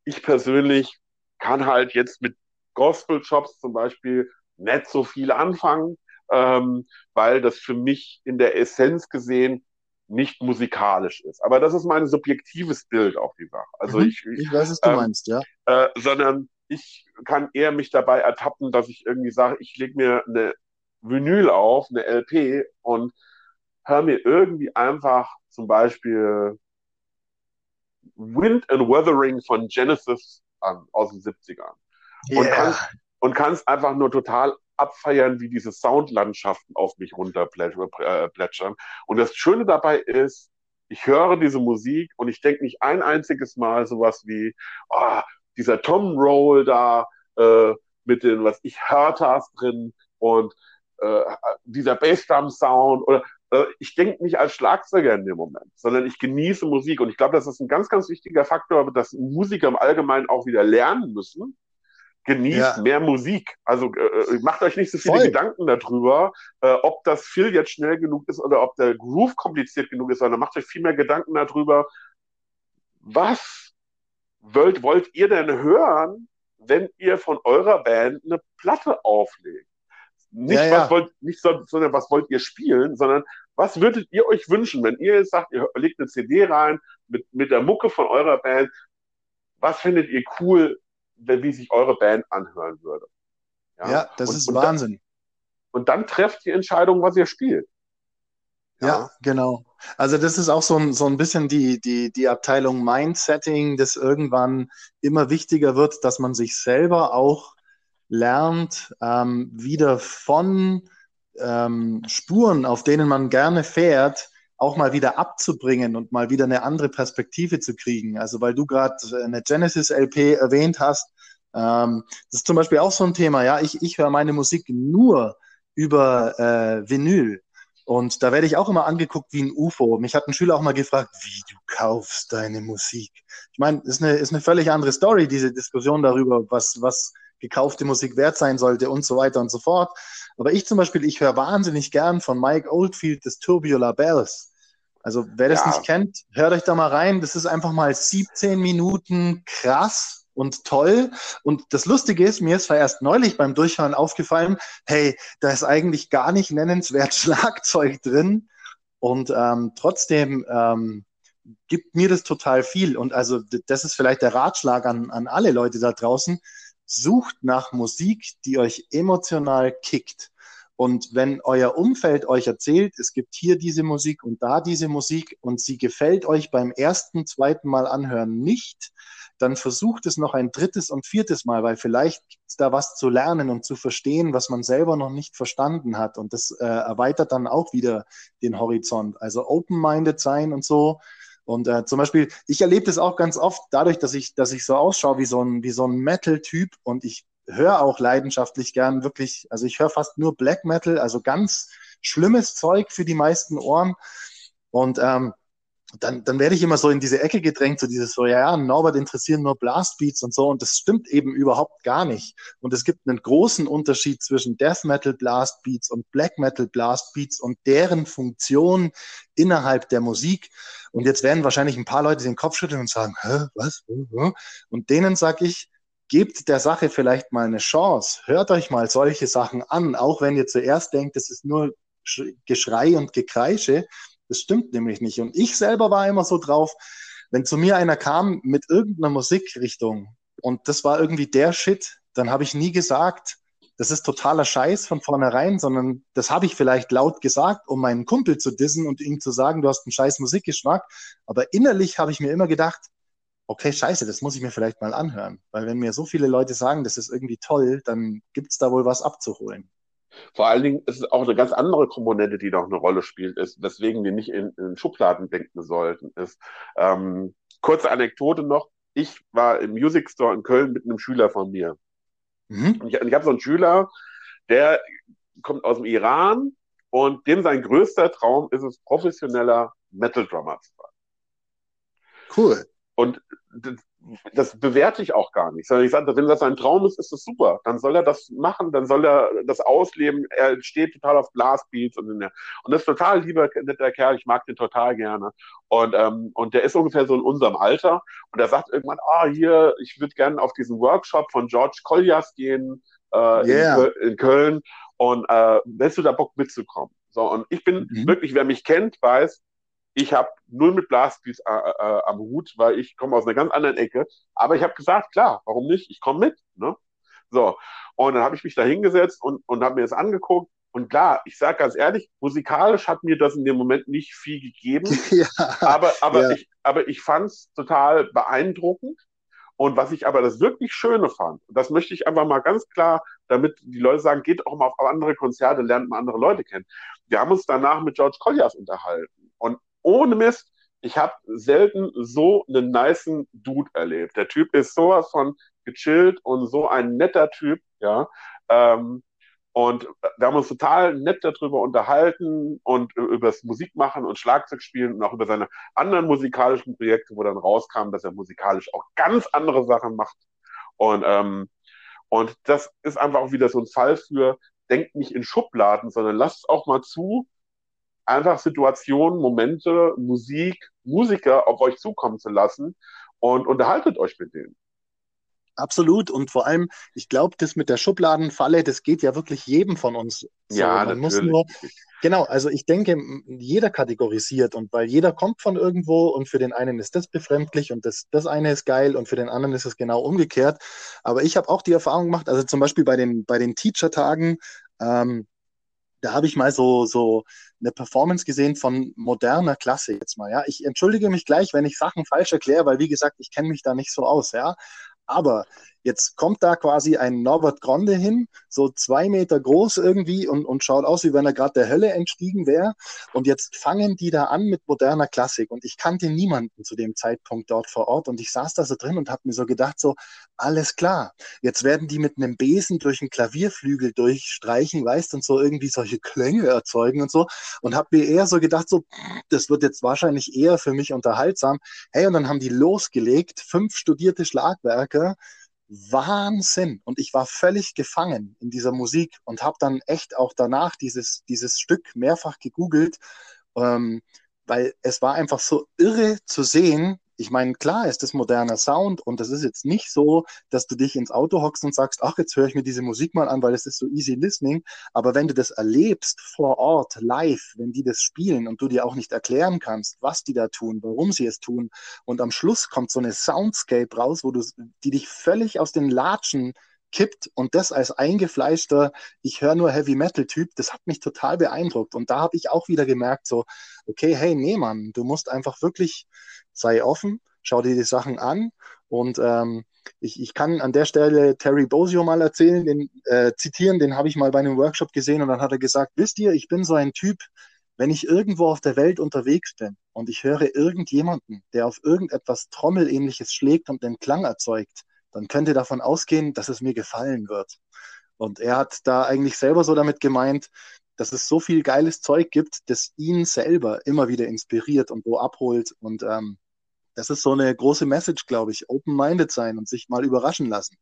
ich persönlich kann halt jetzt mit Gospel-Shops zum Beispiel nicht so viel anfangen, ähm, weil das für mich in der Essenz gesehen nicht musikalisch ist. Aber das ist mein subjektives Bild auf die Sache. Also mhm, ich, ich, weiß, was du ähm, meinst, ja. Äh, sondern ich kann eher mich dabei ertappen, dass ich irgendwie sage, ich lege mir eine Vinyl auf, eine LP und höre mir irgendwie einfach zum Beispiel Wind and Weathering von Genesis an, aus den 70ern. Yeah. Und kannst und kannst einfach nur total abfeiern, wie diese Soundlandschaften auf mich runterplätschern. Und das Schöne dabei ist, ich höre diese Musik und ich denke nicht ein einziges Mal sowas wie, oh, dieser Tom Roll da äh, mit den, was ich, Hörtas drin und äh, dieser Bassdrum-Sound oder äh, ich denke nicht als Schlagzeuger in dem Moment, sondern ich genieße Musik und ich glaube, das ist ein ganz, ganz wichtiger Faktor, dass Musiker im Allgemeinen auch wieder lernen müssen, genießt ja. mehr Musik. Also äh, äh, macht euch nicht so viele Voll. Gedanken darüber, äh, ob das Fill jetzt schnell genug ist oder ob der Groove kompliziert genug ist, sondern macht euch viel mehr Gedanken darüber, was wollt, wollt ihr denn hören, wenn ihr von eurer Band eine Platte auflegt? Nicht, ja, ja. was wollt, nicht so, sondern was wollt ihr spielen, sondern was würdet ihr euch wünschen, wenn ihr jetzt sagt, ihr legt eine CD rein mit, mit der Mucke von eurer Band, was findet ihr cool, wie sich eure Band anhören würde. Ja, ja das und, ist und Wahnsinn. Dann, und dann trefft die Entscheidung, was ihr spielt. Ja, ja, genau. Also das ist auch so ein, so ein bisschen die, die, die Abteilung Mindsetting, das irgendwann immer wichtiger wird, dass man sich selber auch lernt, ähm, wieder von ähm, Spuren, auf denen man gerne fährt, auch mal wieder abzubringen und mal wieder eine andere Perspektive zu kriegen. Also weil du gerade eine Genesis LP erwähnt hast, ähm, das ist zum Beispiel auch so ein Thema. Ja, ich, ich höre meine Musik nur über äh, Vinyl. Und da werde ich auch immer angeguckt wie ein UFO. Mich hat ein Schüler auch mal gefragt, wie du kaufst deine Musik. Ich meine, ist eine, ist eine völlig andere Story, diese Diskussion darüber, was, was gekaufte Musik wert sein sollte und so weiter und so fort. Aber ich zum Beispiel, ich höre wahnsinnig gern von Mike Oldfield das Tubular Bells. Also wer das ja. nicht kennt, hört euch da mal rein. Das ist einfach mal 17 Minuten krass und toll. Und das Lustige ist, mir ist erst neulich beim Durchhören aufgefallen, hey, da ist eigentlich gar nicht nennenswert Schlagzeug drin. Und ähm, trotzdem ähm, gibt mir das total viel. Und also das ist vielleicht der Ratschlag an, an alle Leute da draußen. Sucht nach Musik, die euch emotional kickt. Und wenn euer Umfeld euch erzählt, es gibt hier diese Musik und da diese Musik und sie gefällt euch beim ersten, zweiten Mal anhören nicht, dann versucht es noch ein drittes und viertes Mal, weil vielleicht gibt es da was zu lernen und zu verstehen, was man selber noch nicht verstanden hat. Und das äh, erweitert dann auch wieder den Horizont. Also open-minded sein und so. Und äh, zum Beispiel, ich erlebe das auch ganz oft dadurch, dass ich, dass ich so ausschaue wie so ein, so ein Metal-Typ und ich höre auch leidenschaftlich gern wirklich, also ich höre fast nur Black Metal, also ganz schlimmes Zeug für die meisten Ohren. Und ähm, dann, dann werde ich immer so in diese Ecke gedrängt, so dieses so, ja, ja, Norbert interessieren nur Blastbeats und so, und das stimmt eben überhaupt gar nicht. Und es gibt einen großen Unterschied zwischen Death Metal Blastbeats und Black Metal Blastbeats und deren Funktion innerhalb der Musik. Und jetzt werden wahrscheinlich ein paar Leute den Kopf schütteln und sagen, hä, was? Und denen sage ich, gebt der Sache vielleicht mal eine Chance. Hört euch mal solche Sachen an, auch wenn ihr zuerst denkt, es ist nur Geschrei und Gekreische. Das stimmt nämlich nicht. Und ich selber war immer so drauf, wenn zu mir einer kam mit irgendeiner Musikrichtung und das war irgendwie der Shit, dann habe ich nie gesagt, das ist totaler Scheiß von vornherein, sondern das habe ich vielleicht laut gesagt, um meinen Kumpel zu dissen und ihm zu sagen, du hast einen scheiß Musikgeschmack. Aber innerlich habe ich mir immer gedacht, okay, scheiße, das muss ich mir vielleicht mal anhören. Weil wenn mir so viele Leute sagen, das ist irgendwie toll, dann gibt es da wohl was abzuholen. Vor allen Dingen ist es auch eine ganz andere Komponente, die noch eine Rolle spielt, ist, weswegen wir nicht in, in Schubladen denken sollten, ist, ähm, kurze Anekdote noch, ich war im Music Store in Köln mit einem Schüler von mir. Mhm. Und ich, ich habe so einen Schüler, der kommt aus dem Iran und dem sein größter Traum ist es, professioneller Metal Drummer zu sein. Cool. Und das bewerte ich auch gar nicht, sondern ich sage, wenn das sein Traum ist, ist das super. Dann soll er das machen, dann soll er das ausleben. Er steht total auf Blastbeats und, und das ist total lieber netter Kerl. Ich mag den total gerne. Und, ähm, und der ist ungefähr so in unserem Alter. Und er sagt irgendwann, ah, hier, ich würde gerne auf diesen Workshop von George Koljas gehen äh, yeah. in, in, Köln. Und äh, hättest du da Bock mitzukommen? So, und ich bin mhm. wirklich, wer mich kennt, weiß, ich habe null mit Blastbeats äh, äh, am Hut, weil ich komme aus einer ganz anderen Ecke. Aber ich habe gesagt, klar, warum nicht? Ich komme mit. Ne? So, und dann habe ich mich da hingesetzt und, und habe mir das angeguckt. Und klar, ich sage ganz ehrlich, musikalisch hat mir das in dem Moment nicht viel gegeben. ja, aber, aber, ja. ich, aber ich fand es total beeindruckend. Und was ich aber das wirklich Schöne fand, das möchte ich einfach mal ganz klar, damit die Leute sagen, geht auch mal auf andere Konzerte, lernt mal andere Leute kennen. Wir haben uns danach mit George Colliers unterhalten. Und ohne Mist, ich habe selten so einen niceen Dude erlebt. Der Typ ist sowas von gechillt und so ein netter Typ, ja. Ähm, und wir haben uns total nett darüber unterhalten und über das Musikmachen und Schlagzeugspielen und auch über seine anderen musikalischen Projekte, wo dann rauskam, dass er musikalisch auch ganz andere Sachen macht. Und, ähm, und das ist einfach auch wieder so ein Fall für, denkt nicht in Schubladen, sondern lasst auch mal zu, einfach Situationen, Momente, Musik, Musiker auf euch zukommen zu lassen und unterhaltet euch mit denen. Absolut. Und vor allem, ich glaube, das mit der Schubladenfalle, das geht ja wirklich jedem von uns. So. Ja, Man natürlich. muss nur, genau, also ich denke, jeder kategorisiert und weil jeder kommt von irgendwo und für den einen ist das befremdlich und das, das eine ist geil und für den anderen ist es genau umgekehrt. Aber ich habe auch die Erfahrung gemacht, also zum Beispiel bei den, bei den Teacher-Tagen, ähm, da habe ich mal so, so eine Performance gesehen von moderner Klasse jetzt mal. Ja, ich entschuldige mich gleich, wenn ich Sachen falsch erkläre, weil wie gesagt, ich kenne mich da nicht so aus. Ja, aber Jetzt kommt da quasi ein Norbert Gronde hin, so zwei Meter groß irgendwie und, und schaut aus, wie wenn er gerade der Hölle entstiegen wäre. Und jetzt fangen die da an mit moderner Klassik. Und ich kannte niemanden zu dem Zeitpunkt dort vor Ort. Und ich saß da so drin und habe mir so gedacht, so, alles klar. Jetzt werden die mit einem Besen durch einen Klavierflügel durchstreichen, weißt, und so irgendwie solche Klänge erzeugen und so. Und habe mir eher so gedacht, so, das wird jetzt wahrscheinlich eher für mich unterhaltsam. Hey, und dann haben die losgelegt, fünf studierte Schlagwerke Wahnsinn. Und ich war völlig gefangen in dieser Musik und habe dann echt auch danach dieses, dieses Stück mehrfach gegoogelt, ähm, weil es war einfach so irre zu sehen, ich meine, klar ist das moderner Sound und das ist jetzt nicht so, dass du dich ins Auto hockst und sagst, ach, jetzt höre ich mir diese Musik mal an, weil es ist so easy listening. Aber wenn du das erlebst vor Ort, live, wenn die das spielen und du dir auch nicht erklären kannst, was die da tun, warum sie es tun und am Schluss kommt so eine Soundscape raus, wo du, die dich völlig aus den Latschen kippt und das als eingefleischter, ich höre nur Heavy Metal Typ, das hat mich total beeindruckt. Und da habe ich auch wieder gemerkt, so, okay, hey, nee, Mann, du musst einfach wirklich sei offen, schau dir die Sachen an und ähm, ich, ich kann an der Stelle Terry Bosio mal erzählen, den, äh, zitieren, den habe ich mal bei einem Workshop gesehen und dann hat er gesagt, wisst ihr, ich bin so ein Typ, wenn ich irgendwo auf der Welt unterwegs bin und ich höre irgendjemanden, der auf irgendetwas Trommelähnliches schlägt und den Klang erzeugt, dann könnt ihr davon ausgehen, dass es mir gefallen wird. Und er hat da eigentlich selber so damit gemeint, dass es so viel geiles Zeug gibt, das ihn selber immer wieder inspiriert und wo abholt. Und ähm, das ist so eine große Message, glaube ich. Open-minded sein und sich mal überraschen lassen.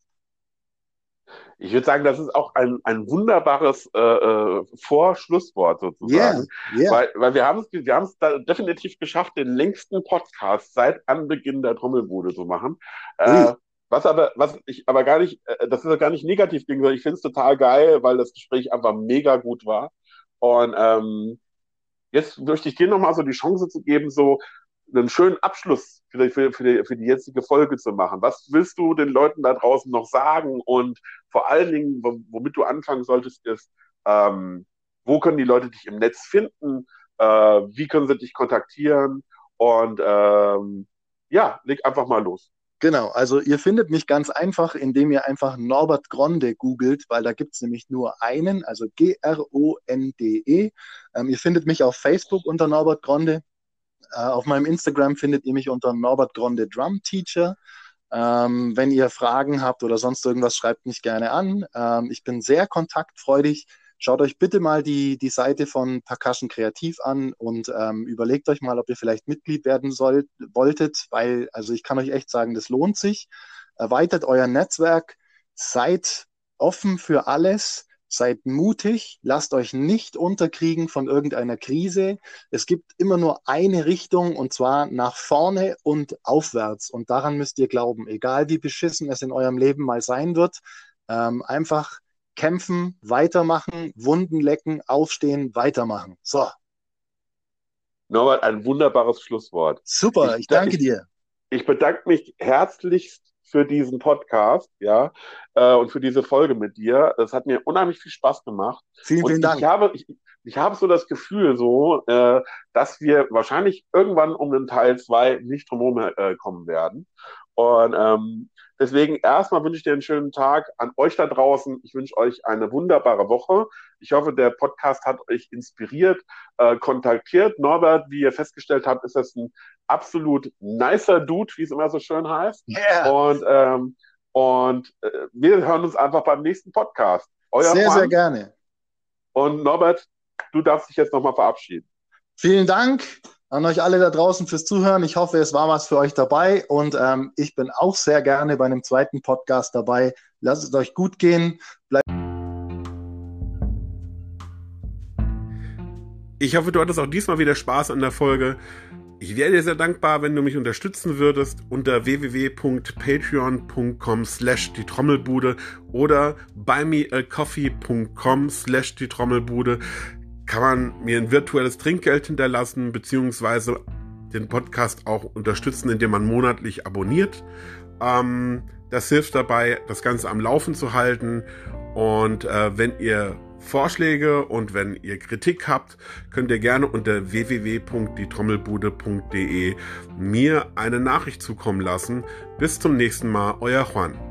Ich würde sagen, das ist auch ein, ein wunderbares äh, äh Vorschlusswort sozusagen. Yeah, yeah. Weil, weil wir haben es wir haben's da definitiv geschafft, den längsten Podcast seit Anbeginn der Trommelbude zu machen. Äh, was aber, was ich aber gar nicht, äh, das ist gar nicht negativ ging, sondern ich finde es total geil, weil das Gespräch einfach mega gut war. Und ähm, jetzt möchte ich dir nochmal so die Chance zu geben, so einen schönen Abschluss für die, für, die, für die jetzige Folge zu machen. Was willst du den Leuten da draußen noch sagen? Und vor allen Dingen, womit du anfangen solltest, ist, ähm, wo können die Leute dich im Netz finden? Äh, wie können sie dich kontaktieren? Und ähm, ja, leg einfach mal los. Genau, also ihr findet mich ganz einfach, indem ihr einfach Norbert Gronde googelt, weil da gibt es nämlich nur einen, also G-R-O-N-D-E. Ähm, ihr findet mich auf Facebook unter Norbert Gronde. Äh, auf meinem Instagram findet ihr mich unter Norbert Gronde Drum Teacher. Ähm, wenn ihr Fragen habt oder sonst irgendwas, schreibt mich gerne an. Ähm, ich bin sehr kontaktfreudig. Schaut euch bitte mal die, die Seite von Percussion Kreativ an und ähm, überlegt euch mal, ob ihr vielleicht Mitglied werden sollt, wolltet, weil, also ich kann euch echt sagen, das lohnt sich. Erweitert euer Netzwerk, seid offen für alles, seid mutig, lasst euch nicht unterkriegen von irgendeiner Krise. Es gibt immer nur eine Richtung und zwar nach vorne und aufwärts. Und daran müsst ihr glauben, egal wie beschissen es in eurem Leben mal sein wird, ähm, einfach kämpfen, weitermachen, Wunden lecken, aufstehen, weitermachen. So. Norbert, ein wunderbares Schlusswort. Super, ich, ich danke ich, dir. Ich bedanke mich herzlichst für diesen Podcast, ja, äh, und für diese Folge mit dir. Es hat mir unheimlich viel Spaß gemacht. Vielen, vielen Dank. Ich habe, ich, ich habe so das Gefühl, so, äh, dass wir wahrscheinlich irgendwann um den Teil 2 nicht drumherum äh, kommen werden. Und ähm, deswegen erstmal wünsche ich dir einen schönen Tag an euch da draußen. Ich wünsche euch eine wunderbare Woche. Ich hoffe, der Podcast hat euch inspiriert, äh, kontaktiert. Norbert, wie ihr festgestellt habt, ist das ein absolut nicer Dude, wie es immer so schön heißt. Yeah. Und, ähm, und äh, wir hören uns einfach beim nächsten Podcast. Euer sehr, Mann. sehr gerne. Und Norbert, du darfst dich jetzt nochmal verabschieden. Vielen Dank an euch alle da draußen fürs Zuhören. Ich hoffe, es war was für euch dabei und ähm, ich bin auch sehr gerne bei einem zweiten Podcast dabei. Lasst es euch gut gehen. Bleibt ich hoffe, du hattest auch diesmal wieder Spaß an der Folge. Ich wäre dir sehr dankbar, wenn du mich unterstützen würdest unter www.patreon.com slash die Trommelbude oder buymeacoffee.com slash die Trommelbude kann man mir ein virtuelles Trinkgeld hinterlassen, beziehungsweise den Podcast auch unterstützen, indem man monatlich abonniert. Ähm, das hilft dabei, das Ganze am Laufen zu halten. Und äh, wenn ihr Vorschläge und wenn ihr Kritik habt, könnt ihr gerne unter www.dietrommelbude.de mir eine Nachricht zukommen lassen. Bis zum nächsten Mal, euer Juan.